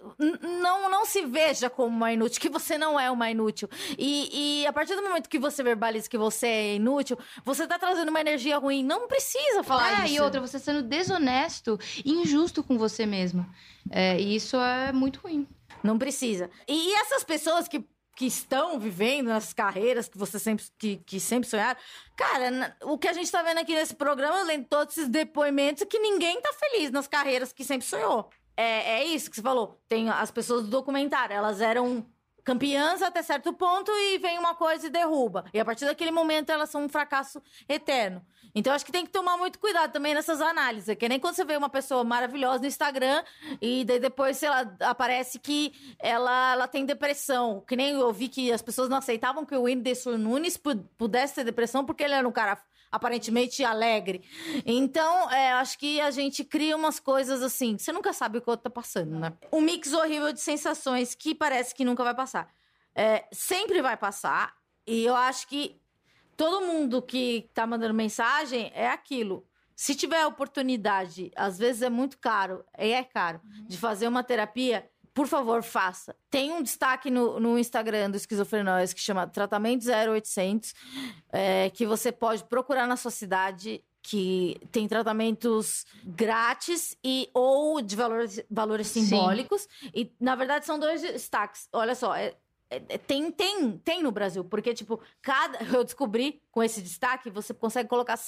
não, não se veja como uma inútil, que você não é uma inútil. E, e a partir do momento que você verbaliza que você é inútil, você tá trazendo uma energia ruim. Não precisa falar É, isso. e outra, você sendo desonesto e injusto com você mesma. É, e isso é muito ruim. Não precisa. E essas pessoas que, que estão vivendo nas carreiras que você sempre, que, que sempre sonharam, cara, o que a gente tá vendo aqui nesse programa, lendo todos esses depoimentos, é que ninguém tá feliz nas carreiras que sempre sonhou. É, é isso que você falou. Tem as pessoas do documentário, elas eram campeãs até certo ponto e vem uma coisa e derruba. E a partir daquele momento elas são um fracasso eterno. Então acho que tem que tomar muito cuidado também nessas análises. Que nem quando você vê uma pessoa maravilhosa no Instagram e depois, sei lá, aparece que ela, ela tem depressão. Que nem eu vi que as pessoas não aceitavam que o Whindersson Nunes pu- pudesse ter depressão porque ele era um cara aparentemente alegre. Então, é, acho que a gente cria umas coisas assim, você nunca sabe o que o outro tá passando, né? Um mix horrível de sensações que parece que nunca vai passar. É, sempre vai passar, e eu acho que todo mundo que tá mandando mensagem é aquilo. Se tiver oportunidade, às vezes é muito caro, e é caro, de fazer uma terapia, por favor, faça. Tem um destaque no, no Instagram do Esquizofrenóis que chama Tratamento 0800, é, que você pode procurar na sua cidade que tem tratamentos grátis e ou de valores, valores Sim. simbólicos. E, na verdade, são dois destaques. Olha só, é- é- é- tem, tem, tem no Brasil, porque, tipo, cada. Eu descobri com esse destaque, você consegue colocar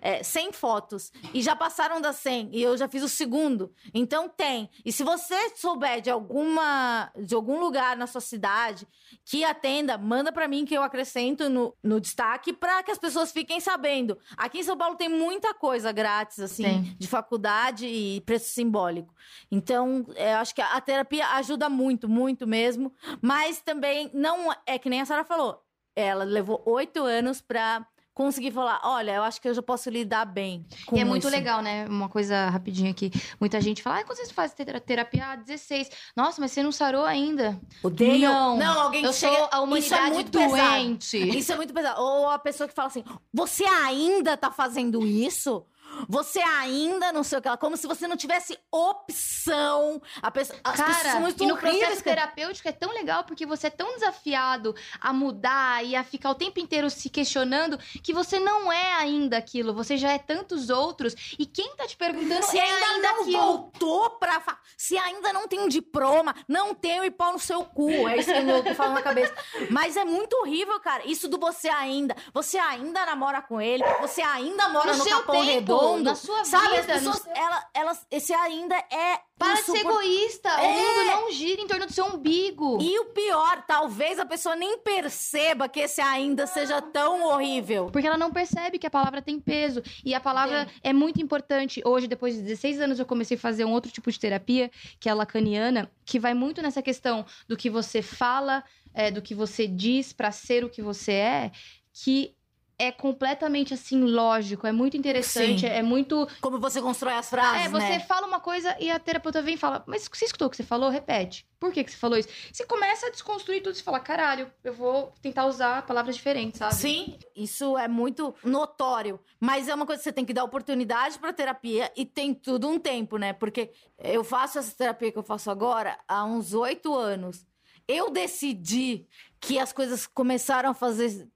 é, 100 fotos. E já passaram das 100. E eu já fiz o segundo. Então tem. E se você souber de alguma. de algum lugar na sua cidade que atenda, manda pra mim que eu acrescento no, no destaque pra que as pessoas fiquem sabendo. Aqui em São Paulo tem muita coisa grátis, assim, Tem. de faculdade e preço simbólico. Então, é, eu acho que a terapia ajuda muito, muito mesmo. Mas também não é que nem a Sara falou. Ela levou oito anos pra conseguir falar: olha, eu acho que eu já posso lidar bem. Com e é muito isso. legal, né? Uma coisa rapidinha aqui. Muita gente fala, ah, quando você faz ter- terapia? Ah, 16. Nossa, mas você não sarou ainda. Odeio. Não, não alguém Eu chega... sou a Isso é humanidade muito pesado. doente. Isso é muito pesado. Ou a pessoa que fala assim: você ainda tá fazendo isso? Você ainda não sei o que ela, como se você não tivesse opção. A pessoa, as pessoas Cara, são muito e no horríveis, processo cara. terapêutico é tão legal porque você é tão desafiado a mudar e a ficar o tempo inteiro se questionando que você não é ainda aquilo, você já é tantos outros e quem tá te perguntando Se é ainda, ainda não aquilo. voltou pra. fa- Se ainda não tem um diploma, não tem o pau no seu cu. É isso que eu falo na cabeça. Mas é muito horrível, cara. Isso do você ainda. Você ainda namora com ele. Você ainda mora No no, seu Capão tempo, Redondo. Na sua sabe? As vida, no pessoas. Ela, elas, esse ainda é. Para de ser egoísta, É. o mundo não gira em torno do seu umbigo. E o pior, talvez a pessoa nem perceba que esse ainda seja tão horrível. Porque ela não percebe que a palavra tem peso. E a palavra é muito importante. Hoje, depois de 16 anos, eu comecei a fazer um outro tipo de terapia, que é a lacaniana, que vai muito nessa questão do que você fala, é, do que você diz pra ser o que você é, que é completamente assim lógico, é muito interessante, Sim. é muito. Como você constrói as frases, é, você né? fala uma coisa e a terapeuta vem e fala: Mas você escutou o que você falou? Repete. Por que, que você falou isso? Você começa a desconstruir tudo e fala: Caralho, eu vou tentar usar palavras diferentes, sabe? Sim, isso é muito notório. Mas é uma coisa que você tem que dar oportunidade pra terapia e tem tudo um tempo, né? Porque eu faço essa terapia que eu faço agora há uns oito anos. Eu decidi que as coisas começaram a fazer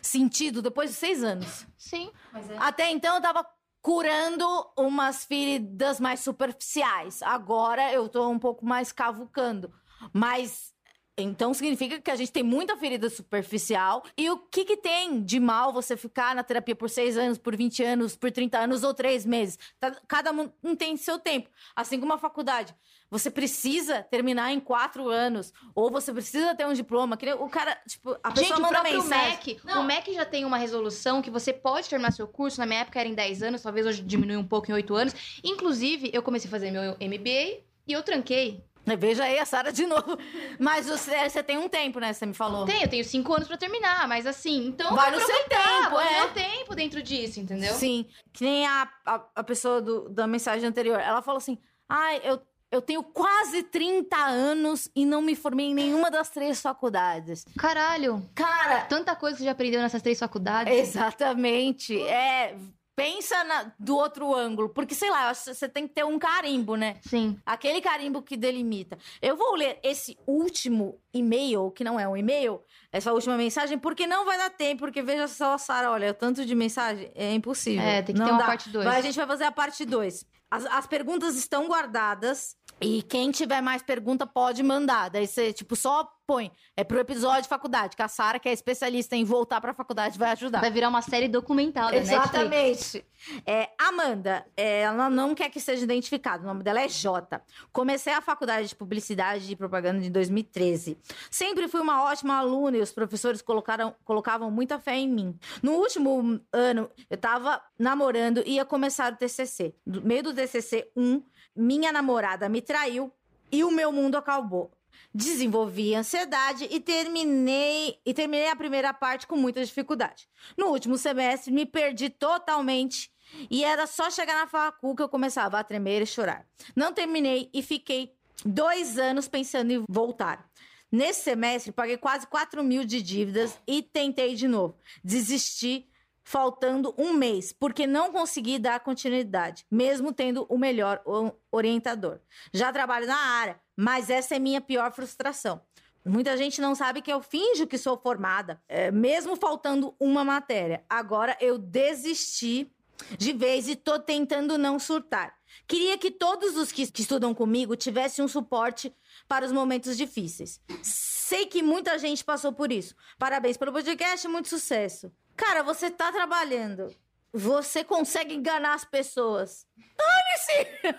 sentido depois de seis anos. Sim. Mas é. Até então eu tava curando umas feridas mais superficiais. Agora eu tô um pouco mais cavucando. Mas Então significa que a gente tem muita ferida superficial. E o que, que tem de mal você ficar na terapia por seis anos, por 20 anos, por 30 anos ou três meses? Tá- Cada um tem seu tempo. Assim como a faculdade. Você precisa terminar em quatro anos. Ou você precisa ter um diploma. O cara, tipo, a pessoa Gente, o manda próprio mensagem. MEC, o MEC já tem uma resolução que você pode terminar seu curso. Na minha época era em 10 anos, talvez hoje diminui um pouco em 8 anos. Inclusive, eu comecei a fazer meu MBA e eu tranquei. Veja aí a Sara de novo. Mas você, você tem um tempo, né? Você me falou. Tem, eu tenho 5 anos pra terminar, mas assim, então Vai no seu tempo, no é. meu tempo dentro disso, entendeu? Sim. Que nem a, a, a pessoa do- da mensagem anterior. Ela falou assim: ai, eu, eu tenho quase 30 anos e não me formei em nenhuma das três faculdades. Caralho, Cara, tanta coisa que você já aprendeu nessas três faculdades. exatamente. É. Pensa na- do outro ângulo. Porque, sei lá, você tem que ter um carimbo, né? Sim. Aquele carimbo que delimita. Eu vou ler esse último e-mail, que não é um e-mail, essa última mensagem, porque não vai dar tempo, porque veja só, Sara, olha, tanto de mensagem é impossível. É, tem que Não ter uma dá. parte 2. Mas a gente vai fazer a parte 2. As, as perguntas estão guardadas e quem tiver mais pergunta pode mandar. Daí você, tipo, só põe. É pro episódio de faculdade, que a Sara, que é especialista em voltar pra faculdade, vai ajudar. Vai virar uma série documental da Netflix. Exatamente. É, Amanda, é, ela não quer que seja identificada. O nome dela é Jota. Comecei a faculdade de publicidade e propaganda em 2013. Sempre fui uma ótima aluna e os professores colocaram, colocavam muita fé em mim. No último ano, eu tava namorando e ia começar o TCC. No meio do TCC 1, minha namorada me traiu e o meu mundo acabou. Desenvolvi ansiedade e terminei e terminei a primeira parte com muita dificuldade. No último semestre me perdi totalmente e era só chegar na facu que eu começava a tremer e chorar. Não terminei e fiquei dois anos pensando em voltar. Nesse semestre paguei quase 4 mil de dívidas e tentei de novo. Desisti faltando um mês, porque não consegui dar continuidade, mesmo tendo o melhor orientador. Já trabalho na área, mas essa é minha pior frustração. Muita gente não sabe que eu finjo que sou formada, é, mesmo faltando uma matéria. Agora eu desisti de vez e tô tentando não surtar. Queria que todos os que, que estudam comigo tivessem um suporte para os momentos difíceis. Sei que muita gente passou por isso. Parabéns pelo podcast, muito sucesso. Cara, você tá trabalhando. Você consegue enganar as pessoas. Dane-se!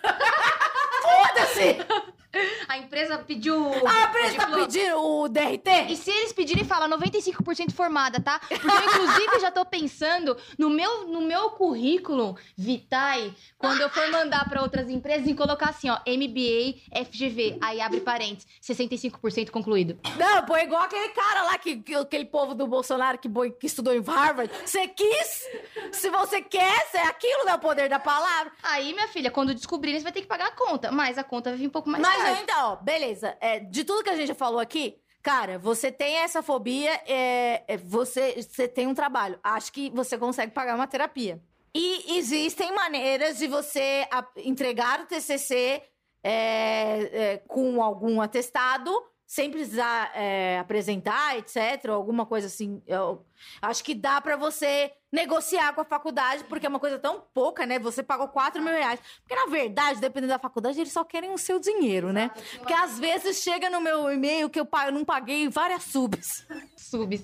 Foda-se! A empresa pediu. A empresa tá diploma. pedindo o E DRT? se eles pedirem, fala 95% formada, tá? Porque eu, inclusive, já tô pensando no meu, no meu currículo Vitae, quando eu for mandar pra outras empresas, em colocar assim, ó, MBA, FGV, aí abre parênteses, 65% concluído. Não, pô, é igual aquele cara lá, que, que- aquele povo do Bolsonaro que, boi- que estudou em Harvard. Você quis? Se você quer, é aquilo, né? O poder da palavra. Aí, minha filha, quando descobrirem, você vai ter que pagar a conta. Mas a conta vai vir um pouco mais Mas tarde. então, ó, beleza. É, de tudo que a gente já falou aqui, cara, você tem essa fobia, é, é, você, você tem um trabalho. Acho que você consegue pagar uma terapia. E existem maneiras de você entregar o TCC é, é, com algum atestado, sem precisar é, apresentar, etc. Alguma coisa assim. Eu acho que dá pra você negociar com a faculdade, porque é uma coisa tão pouca, né? Você pagou 4 mil reais. Porque, na verdade, dependendo da faculdade, eles só querem o seu dinheiro, né? Porque às vezes chega no meu e-mail que eu eu não paguei várias subs. Subs.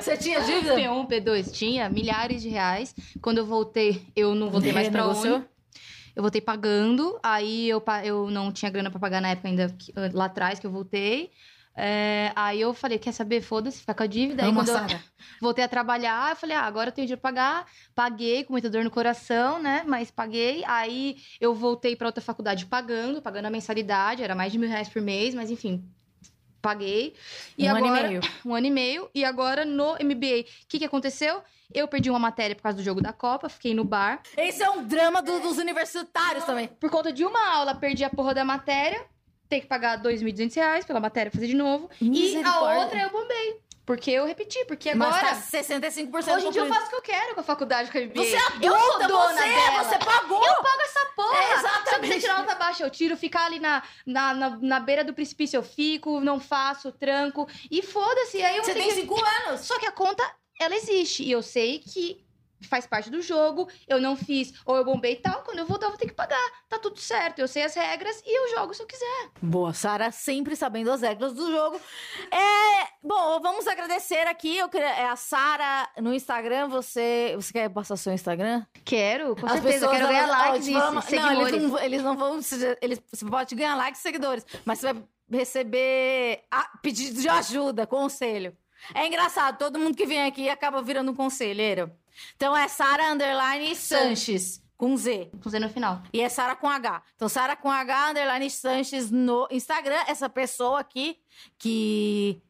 Você tinha dívida? P1, P2, tinha milhares de reais. Quando eu voltei, eu não voltei mais pra Renegociou? Uni. Eu voltei pagando, aí eu, eu não tinha grana pra pagar na época ainda, que- lá atrás que eu voltei. É, aí eu falei, quer saber? Foda-se, fica com a dívida. Aí Ama, quando eu voltei a trabalhar, eu falei, ah, agora eu tenho dinheiro pra pagar. Paguei com muita dor no coração, né? Mas paguei. Aí eu voltei pra outra faculdade pagando, pagando a mensalidade, era mais de mil reais por mês, mas enfim, paguei. E um ano agora, e meio. um ano e meio. E agora no MBA, o que, que aconteceu? Eu perdi uma matéria por causa do jogo da Copa, fiquei no bar. Esse é um drama do- dos universitários também. Por conta de uma aula, perdi a porra da matéria. Tem que pagar 2.200 reais pela matéria, fazer de novo. E a outra eu bombei. Porque eu repeti, porque Mas agora... tá 65% Hoje em dia eu faço o que eu quero com a faculdade, com a MBA. Você é adulta, eu sou dona você, dela. você pagou. Eu pago essa porra. É, Se eu exatamente. quiser tirar nota baixa, eu tiro. Ficar ali na, na, na, na beira do precipício, eu fico. Não faço, tranco. E foda-se. Aí eu Você tem que- 5 anos. Só que a conta, ela existe. E eu sei que faz parte do jogo, eu não fiz, ou eu bombei e tal, quando eu voltar eu vou ter que pagar. Tá tudo certo, eu sei as regras e eu jogo se eu quiser. Boa, Sara, sempre sabendo as regras do jogo. É, bom, vamos agradecer aqui. Eu queria, é a Sara no Instagram. Você, você quer passar seu Instagram? Quero, com As certeza, eu quero ganhar elas- likes e seguidores. Não, eles não, eles não vão. Eles, você pode ganhar likes e seguidores, mas você vai receber ah, pedido de ajuda, conselho. É engraçado, todo mundo que vem aqui acaba virando um conselheiro. Então é Sara Underline Sanches, com Z. Com Z no final. E é Sara com H. Então, Sara com H, underline Sanches no Instagram. Essa pessoa aqui que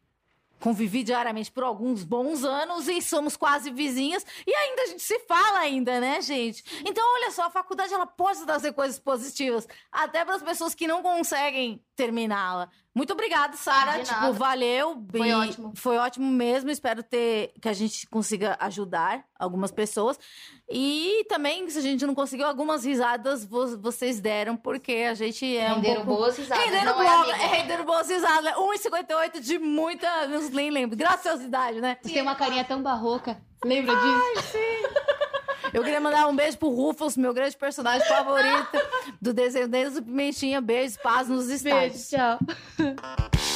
convivi diariamente por alguns bons anos e somos quase vizinhas. E ainda a gente se fala ainda, né, gente? Então, olha só, a faculdade ela pode trazer coisas positivas. Até para as pessoas que não conseguem terminá-la. Muito obrigada, Sara. Tipo, nada. valeu. Foi E ótimo. Foi ótimo mesmo. Espero ter que a gente consiga ajudar algumas pessoas. E também, se a gente não conseguiu, algumas risadas vo- vocês deram, porque a gente é Renderam um pouco... boas risadas, Renderam não é, é, renderam boas risadas. 1,58 de muita... Nem lembro. Graciosidade, né? Você tem uma carinha tão barroca. Lembra disso? Eu queria mandar um beijo pro Rufus, meu grande personagem favorito do desenho desde o Pimentinha. Beijos, paz nos estádios. Beijo, tchau.